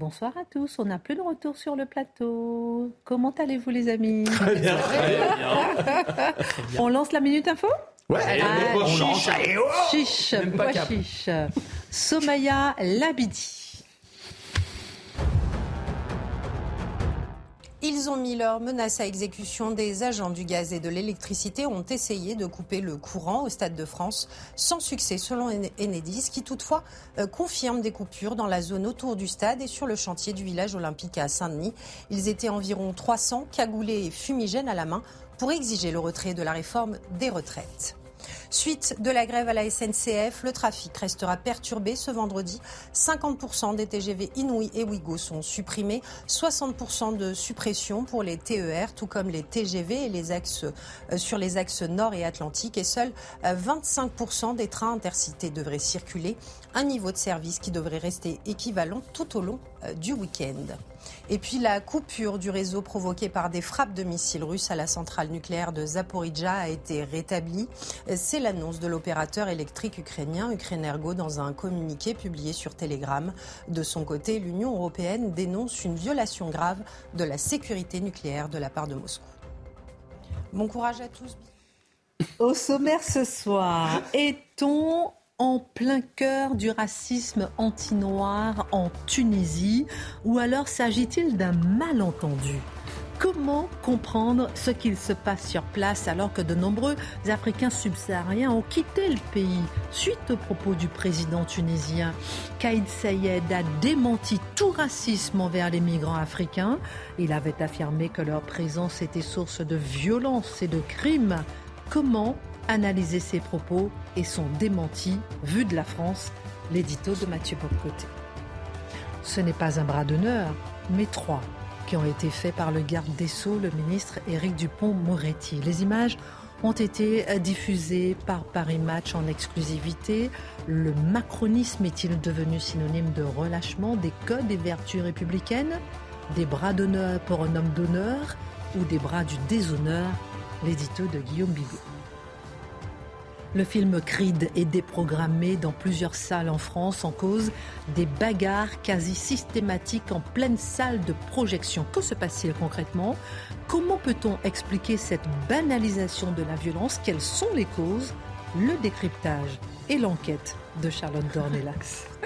Bonsoir à tous. On n'a plus de retour sur le plateau. Comment allez-vous, les amis Très bien. On lance la minute info Ouais, Ah, on lance. Chiche, pas cap. chiche. Somaya Labidi. Ils ont mis leur menace à exécution. Des agents du gaz et de l'électricité ont essayé de couper le courant au Stade de France sans succès selon Enedis qui toutefois euh, confirme des coupures dans la zone autour du stade et sur le chantier du village olympique à Saint-Denis. Ils étaient environ 300 cagoulés et fumigènes à la main pour exiger le retrait de la réforme des retraites. Suite de la grève à la SNCF, le trafic restera perturbé ce vendredi. 50% des TGV Inouï et Ouigo sont supprimés, 60% de suppression pour les TER, tout comme les TGV et les axes, euh, sur les axes nord et atlantique. Et seuls euh, 25% des trains intercités devraient circuler, un niveau de service qui devrait rester équivalent tout au long euh, du week-end. Et puis la coupure du réseau provoquée par des frappes de missiles russes à la centrale nucléaire de Zaporizhzhia a été rétablie. C'est l'annonce de l'opérateur électrique ukrainien Ukrenergo dans un communiqué publié sur Telegram. De son côté, l'Union européenne dénonce une violation grave de la sécurité nucléaire de la part de Moscou. Bon courage à tous. Au sommaire ce soir, est-on en plein cœur du racisme anti-noir en Tunisie ou alors s'agit-il d'un malentendu? Comment comprendre ce qu'il se passe sur place alors que de nombreux Africains subsahariens ont quitté le pays suite aux propos du président tunisien? Kaïd Sayed a démenti tout racisme envers les migrants africains. Il avait affirmé que leur présence était source de violence et de crimes. Comment analyser ces propos et son démenti vu de la France L'édito de Mathieu Bocoté. Ce n'est pas un bras d'honneur, mais trois qui ont été faits par le garde des Sceaux, le ministre Éric Dupont-Moretti. Les images ont été diffusées par Paris Match en exclusivité. Le macronisme est-il devenu synonyme de relâchement des codes et vertus républicaines Des bras d'honneur pour un homme d'honneur ou des bras du déshonneur? L'édito de Guillaume Bigot. Le film Creed est déprogrammé dans plusieurs salles en France en cause des bagarres quasi systématiques en pleine salle de projection. Que se passe-t-il concrètement? Comment peut-on expliquer cette banalisation de la violence? Quelles sont les causes? Le décryptage et l'enquête de Charlotte Dornelas.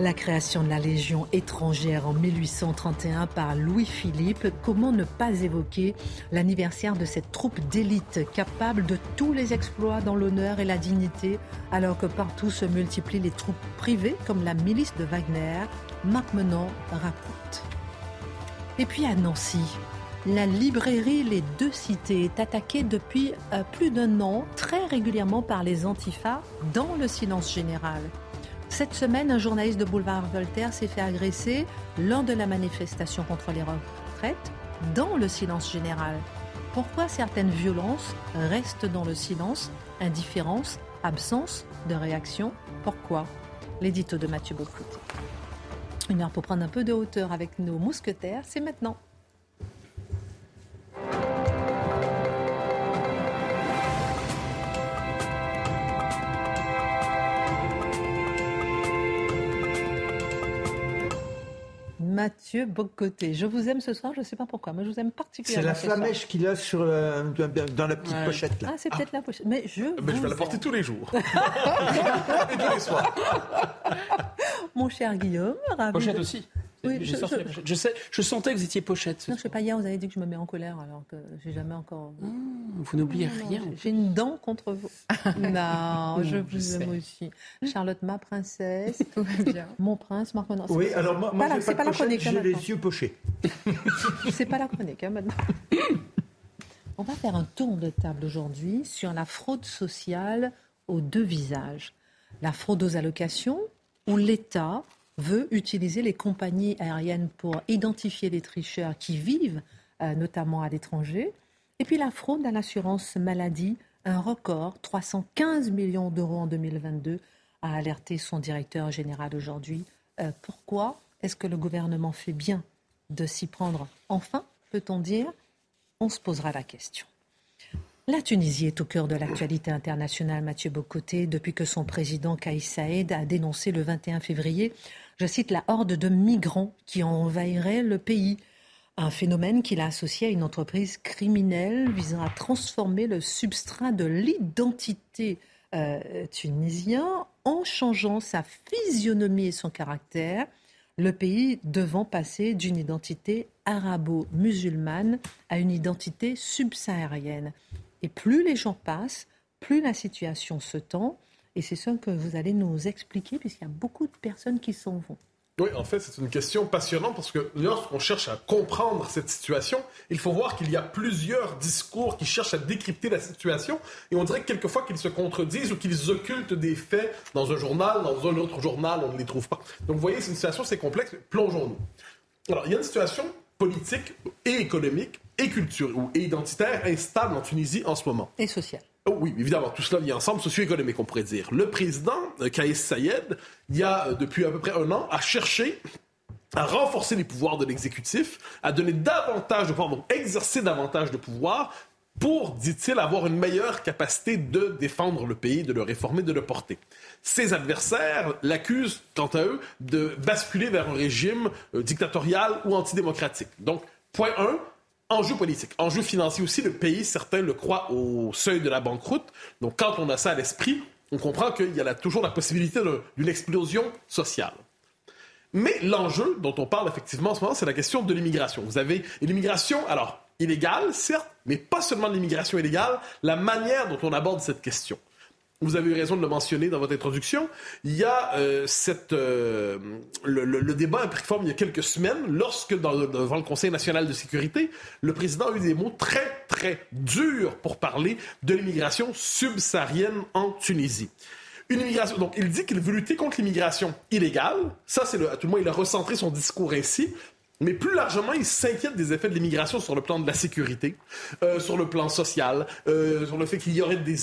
La création de la Légion étrangère en 1831 par Louis-Philippe, comment ne pas évoquer l'anniversaire de cette troupe d'élite capable de tous les exploits dans l'honneur et la dignité, alors que partout se multiplient les troupes privées comme la milice de Wagner, Marc Menant raconte. Et puis à Nancy, la librairie Les Deux Cités est attaquée depuis euh, plus d'un an très régulièrement par les antifas dans le silence général. Cette semaine, un journaliste de Boulevard Voltaire s'est fait agresser lors de la manifestation contre les retraites dans le silence général. Pourquoi certaines violences restent dans le silence? Indifférence Absence de réaction Pourquoi? L'édito de Mathieu Bocoté. Une heure pour prendre un peu de hauteur avec nos mousquetaires, c'est maintenant. Mathieu Bocoté. Je vous aime ce soir, je ne sais pas pourquoi, mais je vous aime C'est particulièrement. la ce soir. flamèche qu'il a sur euh, dans la petite Ouais. pochette là. Ah, c'est peut-être la pochette. Mais je, Mais je vais la porter tous les jours. Et tous les soirs. Mon cher Guillaume, ravi Pochette de- aussi. Oui, je- sorti je- la pochette. Je, sais, je sentais que vous étiez pochette. Non, je sais pas, hier, vous avez dit que je me mets en colère, alors que j'ai jamais encore. soir. Vous n'oubliez rien. j'ai- une dent contre vous. non, je Je vous aime aussi. Charlotte, ma princesse. Tout va bien. Mon prince, Marc Menant. Oui, alors moi, moi c'est pas la chronique, hein, j'ai les yeux pochés. C'est pas la chronique, hein, maintenant. On va faire un tour de table aujourd'hui sur la fraude sociale aux deux visages. La fraude aux allocations, où l'État veut utiliser les compagnies aériennes pour identifier les tricheurs qui vivent euh, notamment à l'étranger. Et puis la fraude à l'assurance maladie, un record, 315 millions d'euros en 2022, a alerté son directeur général aujourd'hui. Euh, pourquoi est-ce que le gouvernement fait bien de s'y prendre enfin, peut-on dire? On se posera la question. La Tunisie est au cœur de l'actualité internationale, Mathieu Bocoté, depuis que son président Kais Saïd a dénoncé le 21 février, je cite, la horde de migrants qui envahirait le pays. Un phénomène qu'il a associé à une entreprise criminelle visant à transformer le substrat de l'identité euh, tunisien en changeant sa physionomie et son caractère, le pays devant passer d'une identité arabo-musulmane à une identité subsaharienne. Et plus les gens passent, plus la situation se tend. Et c'est ce que vous allez nous expliquer, puisqu'il y a beaucoup de personnes qui s'en vont. Oui, en fait, c'est une question passionnante parce que lorsqu'on cherche à comprendre cette situation, il faut voir qu'il y a plusieurs discours qui cherchent à décrypter la situation et on dirait que quelquefois qu'ils se contredisent ou qu'ils occultent des faits dans un journal, dans un autre journal, on ne les trouve pas. Donc, vous voyez, c'est une situation, c'est complexe. Plongeons-nous. Alors, il y a une situation politique et économique et culturelle ou identitaire instable en Tunisie en ce moment. Et sociale. Oh oui, évidemment, tout cela vient ensemble, socio-économique, on pourrait dire. Le président, euh, Kais Sayed, il y a euh, depuis à peu près un an, a cherché à renforcer les pouvoirs de l'exécutif, à donner davantage de pouvoir, donc exercer davantage de pouvoir pour, dit-il, avoir une meilleure capacité de défendre le pays, de le réformer, de le porter. Ses adversaires l'accusent, quant à eux, de basculer vers un régime euh, dictatorial ou antidémocratique. Donc, point 1, Enjeu politique, enjeu financier aussi, le pays, certains le croient au seuil de la banqueroute. Donc quand on a ça à l'esprit, on comprend qu'il y a toujours la possibilité d'une explosion sociale. Mais l'enjeu dont on parle effectivement en ce moment, c'est la question de l'immigration. Vous avez l'immigration, alors illégale, certes, mais pas seulement l'immigration illégale, la manière dont on aborde cette question vous avez eu raison de le mentionner dans votre introduction, il y a euh, cette, euh, le, débat a forme il y a quelques semaines lorsque, devant le Conseil national de sécurité, le président a eu des mots très, très durs pour parler de l'immigration subsaharienne en Tunisie. Une immigration, donc il dit qu'il veut lutter contre l'immigration illégale. Ça, c'est le, à tout le moins, il a recentré son discours ainsi. Mais plus largement, il s'inquiète des effets de l'immigration sur le plan de la sécurité, euh, sur le plan social, euh, sur le fait qu'il y aurait des,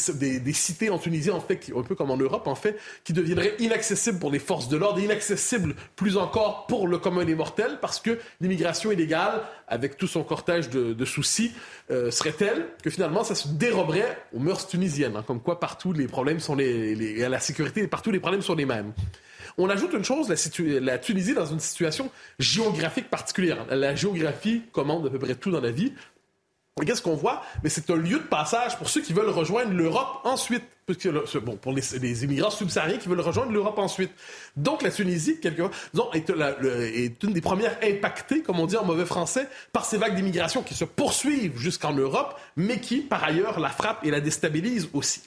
cités en Tunisie, en fait, un peu comme en Europe, en fait, qui deviendraient inaccessibles pour les forces de l'ordre, inaccessibles plus encore pour le commun des mortels, parce que l'immigration illégale, avec tout son cortège de, soucis, euh, serait telle que finalement, ça se déroberait aux mœurs tunisiennes, hein, comme quoi partout les problèmes sont les, à la sécurité, partout les problèmes sont les mêmes. On ajoute une chose, la, la Tunisie dans une situation géographique particulière. La géographie commande à peu près tout dans la vie. Qu'est-ce qu'on voit? Mais c'est un lieu de passage pour ceux qui veulent rejoindre l'Europe ensuite. Bon, pour les, immigrants subsahariens qui veulent rejoindre l'Europe ensuite. Donc, la Tunisie, quelque est, est, une des premières impactées, comme on dit en mauvais français, par ces vagues d'immigration qui se poursuivent jusqu'en Europe, mais qui, par ailleurs, la frappent et la déstabilisent aussi.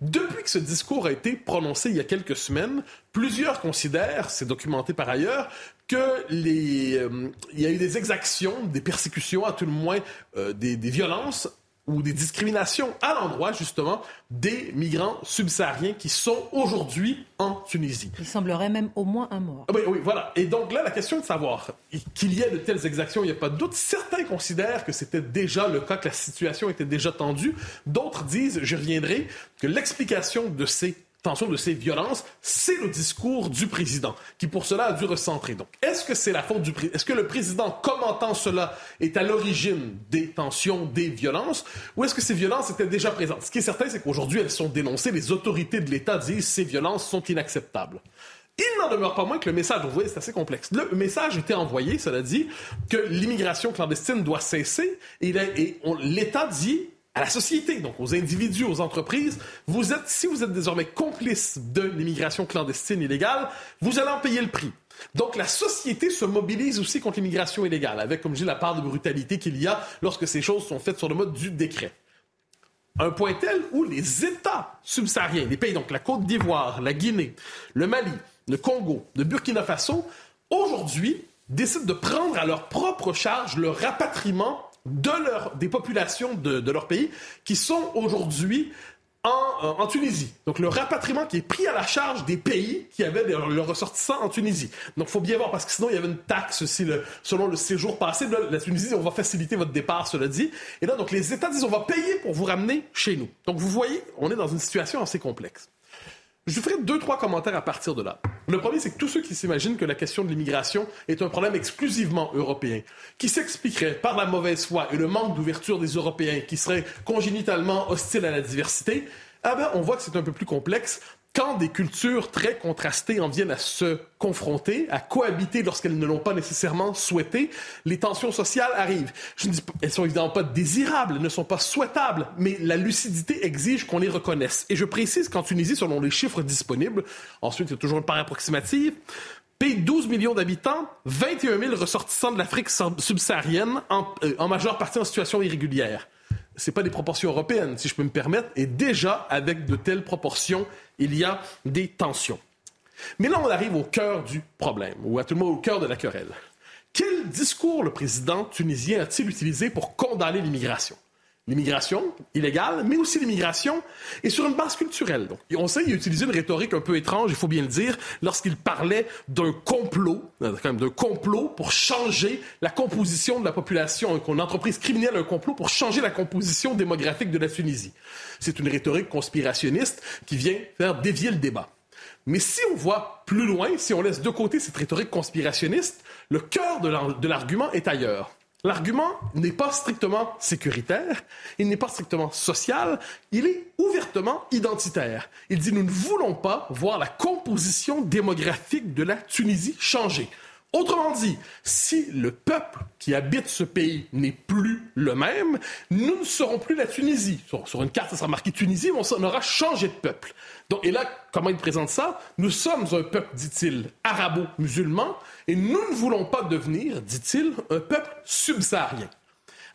Depuis que ce discours a été prononcé il y a quelques semaines, plusieurs considèrent, c'est documenté par ailleurs, que les, euh, il y a eu des exactions, des persécutions, à tout le moins euh, des, des violences ou des discriminations à l'endroit justement des migrants subsahariens qui sont aujourd'hui en Tunisie. Il semblerait même au moins un mort. Oui, oui, voilà. Et donc là, la question est de savoir qu'il y ait de telles exactions, il n'y a pas de doute. Certains considèrent que c'était déjà le cas, que la situation était déjà tendue. D'autres disent, je reviendrai, que l'explication de ces tension de ces violences, c'est le discours du président, qui pour cela a dû recentrer. Donc, est-ce que c'est la faute du président? Est-ce que le président, commentant cela, est à l'origine des tensions, des violences, ou est-ce que ces violences étaient déjà présentes? Ce qui est certain, c'est qu'aujourd'hui, elles sont dénoncées. Les autorités de l'État disent ces violences sont inacceptables. Il n'en demeure pas moins que le message, vous voyez, c'est assez complexe. Le message était envoyé, cela dit, que l'immigration clandestine doit cesser, et l'État dit à la société, donc aux individus, aux entreprises. Vous êtes, si vous êtes désormais complice de l'immigration clandestine illégale, vous allez en payer le prix. Donc la société se mobilise aussi contre l'immigration illégale, avec, comme je dis, la part de brutalité qu'il y a lorsque ces choses sont faites sur le mode du décret. Un point tel où les États subsahariens, les pays, donc la Côte d'Ivoire, la Guinée, le Mali, le Congo, le Burkina Faso, aujourd'hui décident de prendre à leur propre charge le rapatriement de leur, des populations de, leur pays qui sont aujourd'hui en, euh, en, Tunisie. Donc le rapatriement qui est pris à la charge des pays qui avaient leurs ressortissants en Tunisie. Donc faut bien voir parce que sinon il y avait une taxe aussi le, selon le séjour passé. la Tunisie, on va faciliter votre départ, cela dit. Et là, donc les États disent on va payer pour vous ramener chez nous. Donc vous voyez, on est dans une situation assez complexe. Je ferai deux, trois commentaires à partir de là. Le premier, c'est que tous ceux qui s'imaginent que la question de l'immigration est un problème exclusivement européen, qui s'expliquerait par la mauvaise foi et le manque d'ouverture des Européens, qui seraient congénitalement hostiles à la diversité, ah ben, on voit que c'est un peu plus complexe quand des cultures très contrastées en viennent à se confronter, à cohabiter lorsqu'elles ne l'ont pas nécessairement souhaité, les tensions sociales arrivent. Je ne elles sont évidemment pas désirables, elles ne sont pas souhaitables, mais la lucidité exige qu'on les reconnaisse. Et je précise qu'en Tunisie, selon les chiffres disponibles, ensuite a toujours une part approximative, pays 12 millions d'habitants, 21 000 ressortissants de l'Afrique subsaharienne, en, euh, en majeure partie en situation irrégulière c'est pas des proportions européennes, si je peux me permettre, et déjà, avec de telles proportions, il y a des tensions. Mais là, on arrive au cœur du problème, ou à tout le moins au cœur de la querelle. Quel discours le président tunisien a-t-il utilisé pour condamner l'immigration? L'immigration illégale, mais aussi l'immigration, et sur une base culturelle. Donc, on sait qu'il a utilisé une rhétorique un peu étrange, il faut bien le dire, lorsqu'il parlait d'un complot, euh, d'un complot pour changer la composition de la population, qu'une entreprise criminelle un complot pour changer la composition démographique de la Tunisie. C'est une rhétorique conspirationniste qui vient faire dévier le débat. Mais si on voit plus loin, si on laisse de côté cette rhétorique conspirationniste, le cœur de l'argument est ailleurs. L'argument n'est pas strictement sécuritaire, il n'est pas strictement social, il est ouvertement identitaire. Il dit nous ne voulons pas voir la composition démographique de la Tunisie changer. Autrement dit, si le peuple qui habite ce pays n'est plus le même, nous ne serons plus la Tunisie. Sur, une carte, ça sera marqué Tunisie, mais on, aura changé de peuple. Donc, et là, comment il présente ça? Nous sommes un peuple, dit-il, arabo-musulman, et nous ne voulons pas devenir, dit-il, un peuple subsaharien.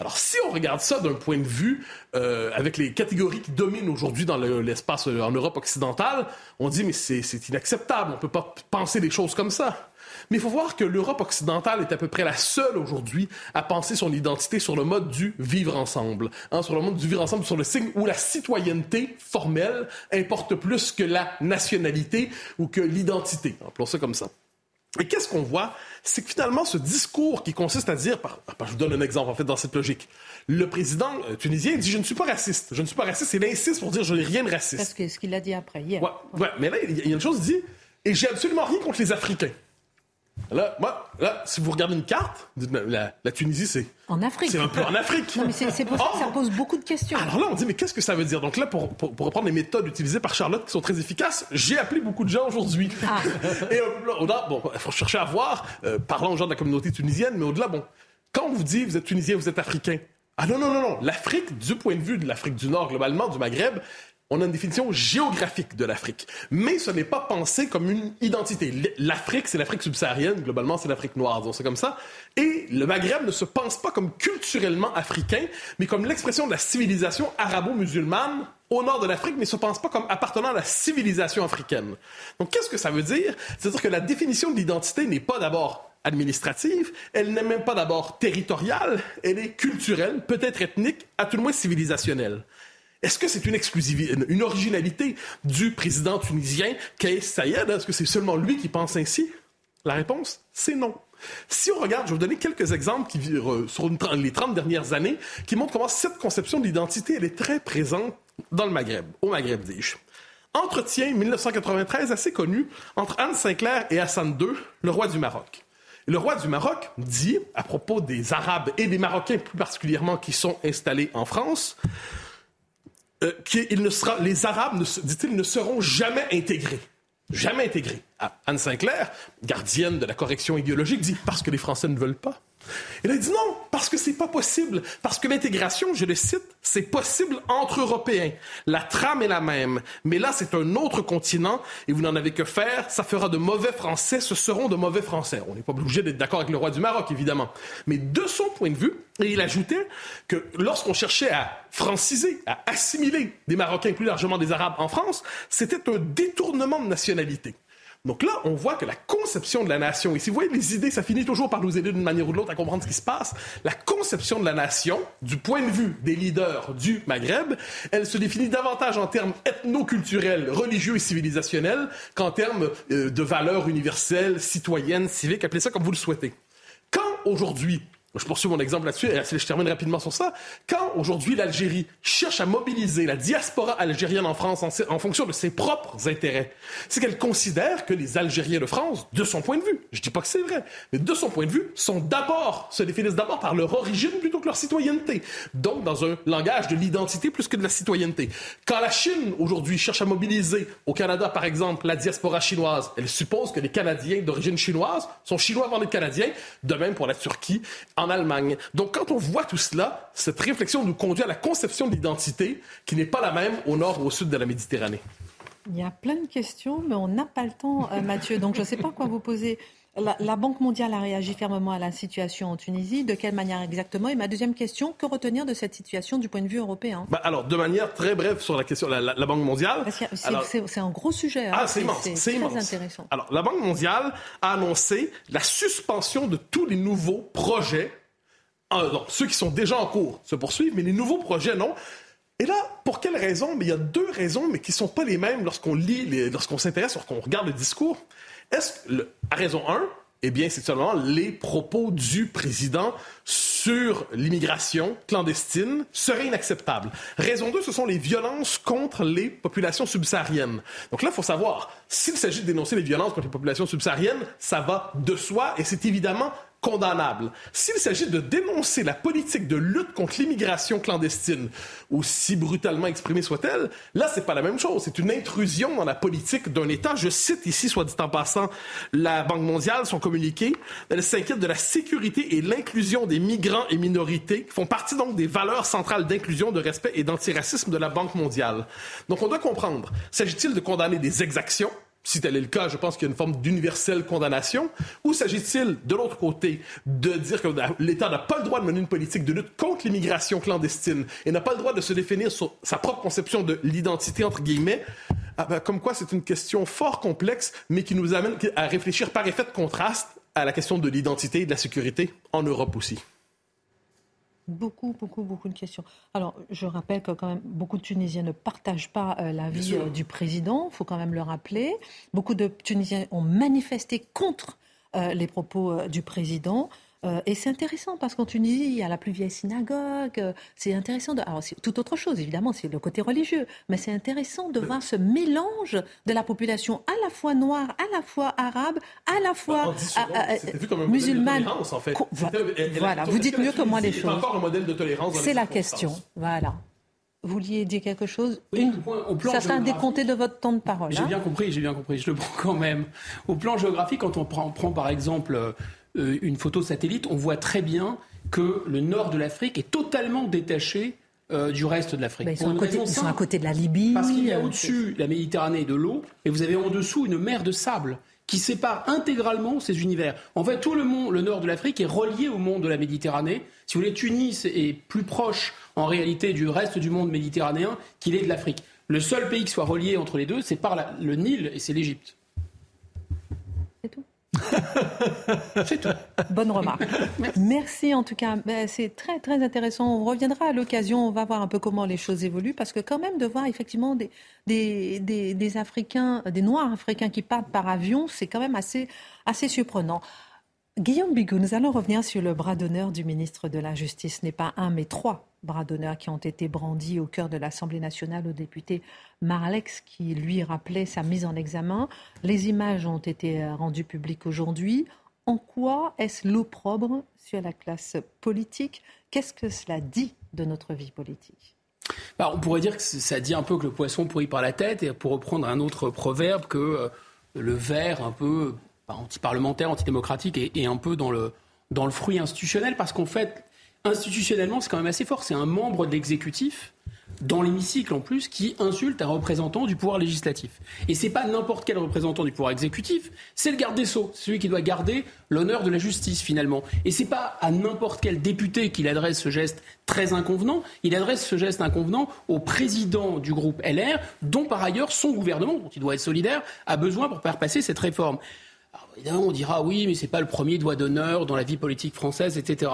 Alors, si on regarde ça d'un point de vue euh, avec les catégories qui dominent aujourd'hui dans l'espace euh, en Europe occidentale, on dit mais c'est inacceptable, on ne peut pas penser des choses comme ça. Mais il faut voir que l'Europe occidentale est à peu près la seule aujourd'hui à penser son identité sur le mode du vivre ensemble, hein, sur le mode du vivre ensemble, sur le signe où la citoyenneté formelle importe plus que la nationalité ou que l'identité. Appelons ça comme ça. Et qu'est-ce qu'on voit? C'est que finalement, ce discours qui consiste à dire, par, je vous donne un exemple en fait dans cette logique, le président euh, tunisien dit je ne suis pas raciste, je ne suis pas raciste, il insiste pour dire je n'ai rien de raciste. Parce que ce qu'il a dit après hier. Ouais, ouais. mais là il y a une chose, dit et j'ai absolument rien contre les Africains. Là, moi, là, si vous regardez une carte, la, la Tunisie, c'est. En Afrique. C'est un peu en Afrique. mais c'est pour ça que ça oh! pose beaucoup de questions. Alors là, on dit, mais qu'est-ce que ça veut dire? Donc là, pour, pour, reprendre les méthodes utilisées par Charlotte qui sont très efficaces, j'ai appelé beaucoup de gens aujourd'hui. Ah. Et au-delà, bon, il faut chercher à voir, euh, parlant aux gens de la communauté tunisienne, mais au-delà, bon, quand on vous dit, vous êtes tunisien, vous êtes africain, ah non, non, non, non. L'Afrique, du point de vue de l'Afrique du Nord, globalement, du Maghreb, on a une définition géographique de l'Afrique. Mais ce n'est pas pensé comme une identité. L'Afrique, c'est l'Afrique subsaharienne. Globalement, c'est l'Afrique noire, disons c'est comme ça. Et le Maghreb ne se pense pas comme culturellement africain, mais comme l'expression de la civilisation arabo-musulmane au nord de l'Afrique, mais ne se pense pas comme appartenant à la civilisation africaine. Donc, qu'est-ce que ça veut dire? C'est-à-dire que la définition de l'identité n'est pas d'abord administrative, elle n'est même pas d'abord territoriale, elle est culturelle, peut-être ethnique, à tout le moins civilisationnelle. Est-ce que c'est une exclusivité, une originalité du président tunisien Kais Sayed? Est-ce que c'est seulement lui qui pense ainsi? La réponse, c'est non. Si on regarde, je vais vous donner quelques exemples qui, euh, sur les 30 dernières années qui montrent comment cette conception de l'identité, elle est très présente dans le Maghreb, au Maghreb, dis-je. Entretien 1993 assez connu entre Anne Sinclair et Hassan II, le roi du Maroc. Le roi du Maroc dit, à propos des Arabes et des Marocains plus particulièrement qui sont installés en France, euh, ne sera, les Arabes, dit-il, ne seront jamais intégrés. Jamais intégrés. Ah, Anne Sinclair, gardienne de la correction idéologique, dit parce que les Français ne veulent pas. Il a dit non, parce que c'est pas possible. Parce que l'intégration, je le cite, c'est possible entre Européens. La trame est la même. Mais là, c'est un autre continent et vous n'en avez que faire. Ça fera de mauvais Français, ce seront de mauvais Français. On n'est pas obligé d'être d'accord avec le roi du Maroc, évidemment. Mais de son point de vue, et il ajoutait que lorsqu'on cherchait à franciser, à assimiler des Marocains, plus largement des Arabes en France, c'était un détournement de nationalité. Donc là, on voit que la conception de la nation, et si vous voyez les idées, ça finit toujours par nous aider d'une manière ou de l'autre à comprendre ce qui se passe, la conception de la nation, du point de vue des leaders du Maghreb, elle se définit davantage en termes ethno-culturels, religieux et civilisationnels qu'en termes euh, de valeurs universelles, citoyennes, civiques, appelez ça comme vous le souhaitez. Quand aujourd'hui, je poursuis mon exemple là-dessus et je termine rapidement sur ça. Quand aujourd'hui l'Algérie cherche à mobiliser la diaspora algérienne en France en, fonction de ses propres intérêts, c'est qu'elle considère que les Algériens de France, de son point de vue, je dis pas que c'est vrai, mais de son point de vue, sont d'abord, se définissent d'abord par leur origine plutôt que leur citoyenneté. Donc dans un langage de l'identité plus que de la citoyenneté. Quand la Chine aujourd'hui cherche à mobiliser au Canada par exemple la diaspora chinoise, elle suppose que les Canadiens d'origine chinoise sont chinois avant d'être canadiens, de même pour la Turquie en Allemagne. Donc quand on voit tout cela, cette réflexion nous conduit à la conception de l'identité qui n'est pas la même au nord ou au sud de la Méditerranée. Il y a plein de questions, mais on n'a pas le temps, euh, Mathieu. Donc je ne sais pas quoi vous poser. La, Banque mondiale a réagi fermement à la situation en Tunisie. De quelle manière exactement? Et ma deuxième question, que retenir de cette situation du point de vue européen? Bah, Alors, de manière très brève sur la question, la, la, Banque mondiale. C'est un gros sujet. Hein. Ah, c'est immense. C'est très intéressant. Alors, la Banque mondiale a annoncé la suspension de tous les nouveaux projets ah, ceux qui sont déjà en cours se poursuivent, mais les nouveaux projets, non. Et là, pour quelles raisons Mais il y a deux raisons, mais qui ne sont pas les mêmes lorsqu'on lit, lorsqu'on s'intéresse, lorsqu'on regarde le discours. Est-ce que, à raison 1, eh bien, c'est seulement les propos du président sur l'immigration clandestine seraient inacceptables. Raison 2, ce sont les violences contre les populations subsahariennes. Donc là, il faut savoir, s'il s'agit de dénoncer les violences contre les populations subsahariennes, ça va de soi et c'est évidemment condamnable. S'il s'agit de dénoncer la politique de lutte contre l'immigration clandestine, aussi brutalement exprimée soit-elle, là, c'est pas la même chose. C'est une intrusion dans la politique d'un État. Je cite ici, soit dit en passant, la Banque mondiale, son communiqué. Elle s'inquiète de la sécurité et l'inclusion des migrants et minorités, qui font partie donc des valeurs centrales d'inclusion, de respect et d'antiracisme de la Banque mondiale. Donc, on doit comprendre. S'agit-il de condamner des exactions? Si tel est le cas, je pense qu'il y a une forme d'universelle condamnation. Ou s'agit-il, de l'autre côté, de dire que l'État n'a pas le droit de mener une politique de lutte contre l'immigration clandestine et n'a pas le droit de se définir sur sa propre conception de l'identité, entre guillemets, ah ben, comme quoi c'est une question fort complexe, mais qui nous amène à réfléchir par effet de contraste à la question de l'identité et de la sécurité en Europe aussi. Beaucoup, beaucoup, beaucoup de questions. Alors, je rappelle que quand même beaucoup de Tunisiens ne partagent pas euh, l'avis euh, du président. Il faut quand même le rappeler. Beaucoup de Tunisiens ont manifesté contre euh, les propos du président. Euh, et c'est intéressant parce qu'en Tunisie, il y a la plus vieille synagogue. Euh, c'est intéressant. De... Alors, c'est tout autre chose, évidemment, c'est le côté religieux. Mais c'est intéressant de voir ce mélange de la population à la fois noire, à la fois arabe, à la fois musulmane. En fait. Voilà, vous dites mieux que moi les choses. encore un modèle de tolérance. C'est la question. Voilà. Vous vouliez dire quelque chose oui, au plan Ça sera décompté de votre temps de parole. J'ai hein. bien compris, j'ai bien compris. Je le prends quand même. Au plan géographique, quand on prend, prend par exemple euh, euh, une photo satellite, on voit très bien que le nord de l'Afrique est totalement détaché euh, du reste de l'Afrique. ils, sont à côté de la Libye. Parce qu'il y a euh, au-dessus la Méditerranée de l'eau, et vous avez en dessous une mer de sable qui sépare intégralement ces univers. En fait, tout le, monde, le nord de l'Afrique est relié au monde de la Méditerranée. Si vous voulez, Tunis est plus proche en réalité du reste du monde méditerranéen qu'il est de l'Afrique. Le seul pays qui soit relié entre les deux, c'est par le Nil et c'est l'Égypte. C'est tout. Bonne remarque. Merci en tout cas. Ben, c'est très très intéressant. On reviendra à l'occasion. On va voir un peu comment les choses évoluent parce que quand même de voir effectivement des, des, des, Africains, des Noirs africains qui partent par avion, c'est quand même assez, assez surprenant. Guillaume Bigou, nous allons revenir sur le bras d'honneur du ministre de la Justice. Ce n'est pas un, mais trois bras d'honneur qui ont été brandis au cœur de l'Assemblée nationale au député Marlex qui lui rappelait sa mise en examen. Les images ont été rendues publiques aujourd'hui. En quoi est-ce l'opprobre sur la classe politique? Qu'est-ce que cela dit de notre vie politique? Bah, On pourrait dire que ça dit un peu que le poisson pourrit par la tête, et pour reprendre un autre proverbe, que euh, le verre un peu anti-parlementaire, antidémocratique et, et, un peu dans le, dans le fruit institutionnel, parce qu'en fait, institutionnellement, c'est quand même assez fort. C'est un membre de l'exécutif dans l'hémicycle en plus, qui insulte un représentant du pouvoir législatif. Et c'est pas n'importe quel représentant du pouvoir exécutif, c'est le garde des Sceaux, celui qui doit garder l'honneur de la justice finalement. Et c'est pas à n'importe quel député qu'il adresse ce geste très inconvenant, il adresse ce geste inconvenant au président du groupe LR, dont par ailleurs son gouvernement, dont il doit être solidaire, a besoin pour faire passer cette réforme. Alors, évidemment, on dira oui, mais c'est pas le premier doigt d'honneur dans la vie politique française, etc.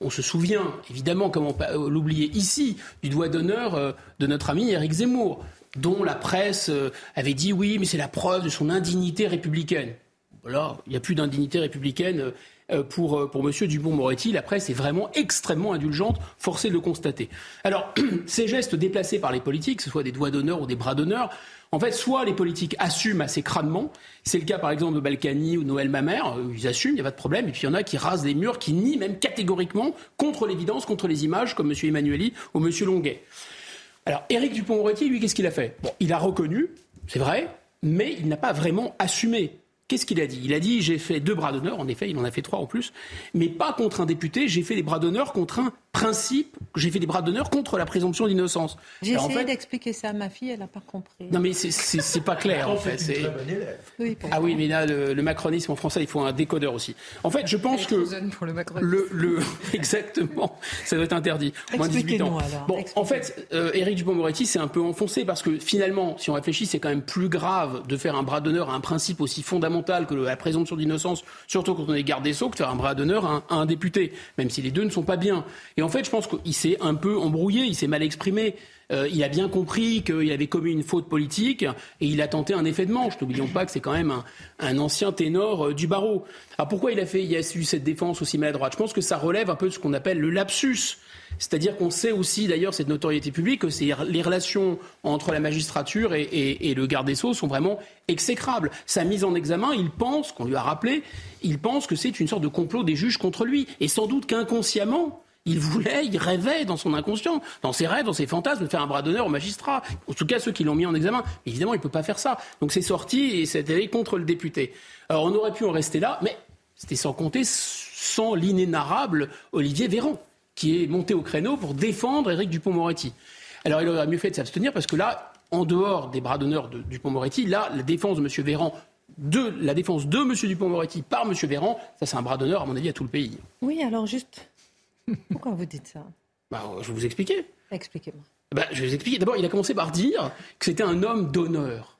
On se souvient, évidemment, comment l'oublier ici, du doigt d'honneur euh, de notre ami Éric Zemmour, dont la presse euh, avait dit oui, mais c'est la preuve de son indignité républicaine. là, il n'y a plus d'indignité républicaine euh, pour, euh, pour M. Dupont-Moretti. La presse est vraiment extrêmement indulgente, forcé de le constater. Alors, ces gestes déplacés par les politiques, que ce soit des doigts d'honneur ou des bras d'honneur, en fait, soit les politiques assument assez crânement, c'est le cas par exemple de Balkany ou Noël Mamère, euh, ils assument, il n'y a pas de problème, et puis il y en a qui rasent les murs, qui nient même catégoriquement contre l'évidence, contre les images, comme M. Emmanueli ou M. Longuet. Alors, Éric Dupont-Moretti, lui, qu'est-ce qu'il a fait? Bon, il a reconnu, c'est vrai, mais il n'a pas vraiment assumé. Qu'est-ce qu'il a dit? Il a dit j'ai fait deux bras d'honneur, en effet, il en a fait trois en plus, mais pas contre un député, j'ai fait des bras d'honneur contre un principe, j'ai fait des bras d'honneur contre la présomption d'innocence. J'ai essayé d'expliquer ça à ma fille, elle n'a pas compris. Non mais c'est pas clair en fait. C'est oui, ah oui, mais là le, macronisme en français, il faut un décodeur aussi. En fait, je pense que pour le, le, le, exactement, ça doit être interdit. Moins 18 ans. Alors. Bon, en fait, euh, Éric Dupond-Moretti, c'est un peu enfoncé parce que finalement, si on réfléchit, c'est quand même plus grave de faire un bras d'honneur à un principe aussi fondamental que la présomption d'innocence, surtout quand on est garde des sceaux, que de faire un bras d'honneur à, à, un député, même si les deux ne sont pas bien. Et en fait, je pense qu'il s'est un peu embrouillé, il s'est mal exprimé. Euh, il a bien compris qu'il avait commis une faute politique et il a tenté un effet de manche. N'oublions pas que c'est quand même un, ancien ténor euh, du barreau. Alors pourquoi il a fait, il a eu cette défense aussi maladroite? Je pense que ça relève un peu de ce qu'on appelle le lapsus. C'est-à-dire qu'on sait aussi, d'ailleurs, cette notoriété publique, que les relations entre la magistrature et, le garde des Sceaux sont vraiment exécrables. Sa mise en examen, il pense, qu'on lui a rappelé, il pense que c'est une sorte de complot des juges contre lui. Et sans doute qu'inconsciemment, il voulait, il rêvait dans son inconscient, dans ses rêves, dans ses fantasmes, de faire un bras d'honneur au magistrat. En tout cas, ceux qui l'ont mis en examen. évidemment, il ne peut pas faire ça. Donc c'est sorti et c'est allé contre le député. Alors on aurait pu en rester là, mais c'était sans compter sans l'inénarrable Olivier Véran, qui est monté au créneau pour défendre Éric Dupont-Moretti. Alors il aurait mieux fait de s'abstenir parce que là, en dehors des bras d'honneur de Dupont-Moretti, là, la défense de M. Véran de la défense de M. Dupont-Moretti par M. Véran, ça c'est un bras d'honneur, à mon avis, à tout le pays. Oui, alors juste pourquoi vous dites ça? Bah, Je vais vous expliquer. Expliquez-moi. Bah, je vais vous expliquer. D'abord, il a commencé par dire que c'était un homme d'honneur.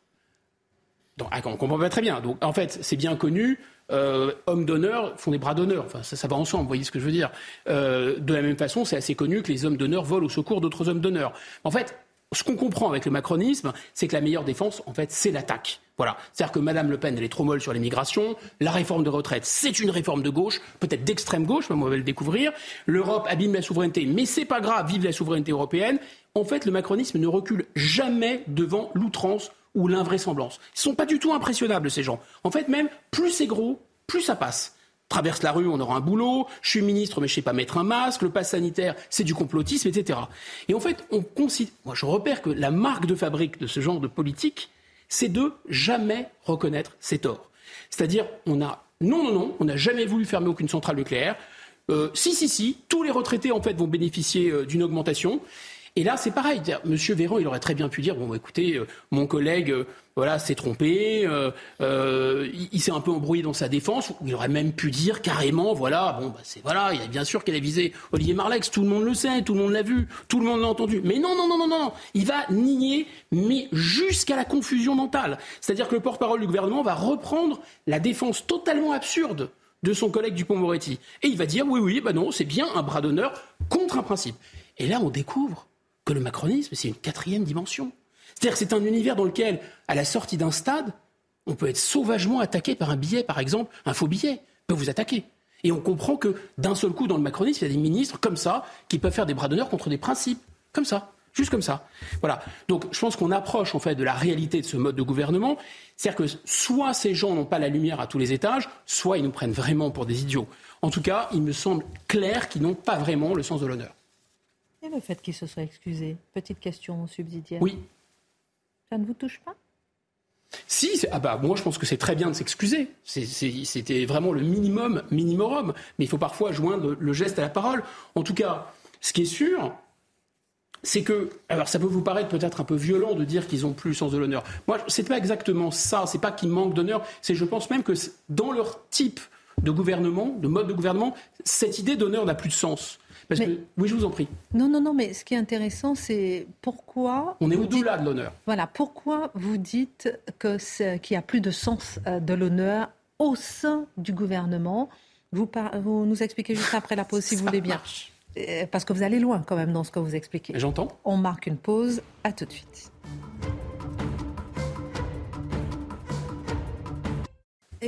Donc, ah, on comprend pas très bien. Donc, en fait, c'est bien connu. Euh, hommes d'honneur font des bras d'honneur. Enfin, ça, ça, va ensemble, vous voyez ce que je veux dire. Euh, de la même façon, c'est assez connu que les hommes d'honneur volent au secours d'autres hommes d'honneur. En fait, ce qu'on comprend avec le macronisme, c'est que la meilleure défense, en fait, c'est l'attaque. Voilà. C'est-à-dire que Mme Le Pen, elle est trop molle sur l'immigration. La réforme de retraite, c'est une réforme de gauche, peut-être d'extrême gauche, mais on va le découvrir. L'Europe abîme la souveraineté, mais c'est pas grave, vive la souveraineté européenne. En fait, le macronisme ne recule jamais devant l'outrance ou l'invraisemblance. Ils sont pas du tout impressionnables, ces gens. En fait, même, plus c'est gros, plus ça passe traverse la rue, on aura un boulot, je suis ministre, mais je sais pas mettre un masque, le pass sanitaire, c'est du complotisme, etc. Et en fait, on considère, moi je repère que la marque de fabrique de ce genre de politique, c'est de jamais reconnaître ses torts. C'est-à-dire, on a, non, non, non, on n'a jamais voulu fermer aucune centrale nucléaire. Euh, si, si, si, tous les retraités en fait vont bénéficier euh, d'une augmentation. Et là, c'est pareil. Monsieur Véran, il aurait très bien pu dire bon, écoutez, euh, mon collègue, euh, voilà, s'est trompé, euh, il, s'est un peu embrouillé dans sa défense. il aurait même pu dire carrément, voilà, bon, bah, c'est voilà, bien sûr qu'elle a visé Olivier Marlex. Tout le monde le sait, tout le monde l'a vu, tout le monde l'a entendu. Mais non, non, non, non, non, il va nier, mais jusqu'à la confusion mentale. C'est-à-dire que le porte-parole du gouvernement va reprendre la défense totalement absurde de son collègue Dupont-Moretti. Et il va dire oui, oui, bah non, c'est bien un bras d'honneur contre un principe. Et là, on découvre que le macronisme, c'est une quatrième dimension. C'est-à-dire que c'est un univers dans lequel, à la sortie d'un stade, on peut être sauvagement attaqué par un billet, par exemple, un faux billet peut vous attaquer. Et on comprend que d'un seul coup, dans le macronisme, il y a des ministres comme ça qui peuvent faire des bras d'honneur contre des principes, comme ça, juste comme ça. Voilà. Donc, je pense qu'on approche en fait de la réalité de ce mode de gouvernement. C'est-à-dire que soit ces gens n'ont pas la lumière à tous les étages, soit ils nous prennent vraiment pour des idiots. En tout cas, il me semble clair qu'ils n'ont pas vraiment le sens de l'honneur. Et le fait qu'il se soit excusé Petite question subsidiaire. Oui. Ça ne vous touche pas? Si, ah bah moi je pense que c'est très bien de s'excuser. C'était vraiment le minimum, minimum. Mais il faut parfois joindre le geste à la parole. En tout cas, ce qui est sûr, c'est que, alors ça peut vous paraître peut-être un peu violent de dire qu'ils ont plus le sens de l'honneur. Moi, c'est pas exactement ça. C'est pas qu'ils manquent d'honneur. C'est, je pense même que dans leur type de gouvernement, de mode de gouvernement, cette idée d'honneur n'a plus de sens oui, je vous en prie. Non, non, non, mais ce qui est intéressant, c'est pourquoi. On est au-delà de l'honneur. Voilà, pourquoi vous dites qu'il n'y a plus de sens euh, de l'honneur au sein du gouvernement? Vous, vous, nous expliquez juste après la pause, si vous voulez bien. Euh, parce que vous allez loin quand même dans ce que vous expliquez. J'entends. On marque une pause. À tout de suite.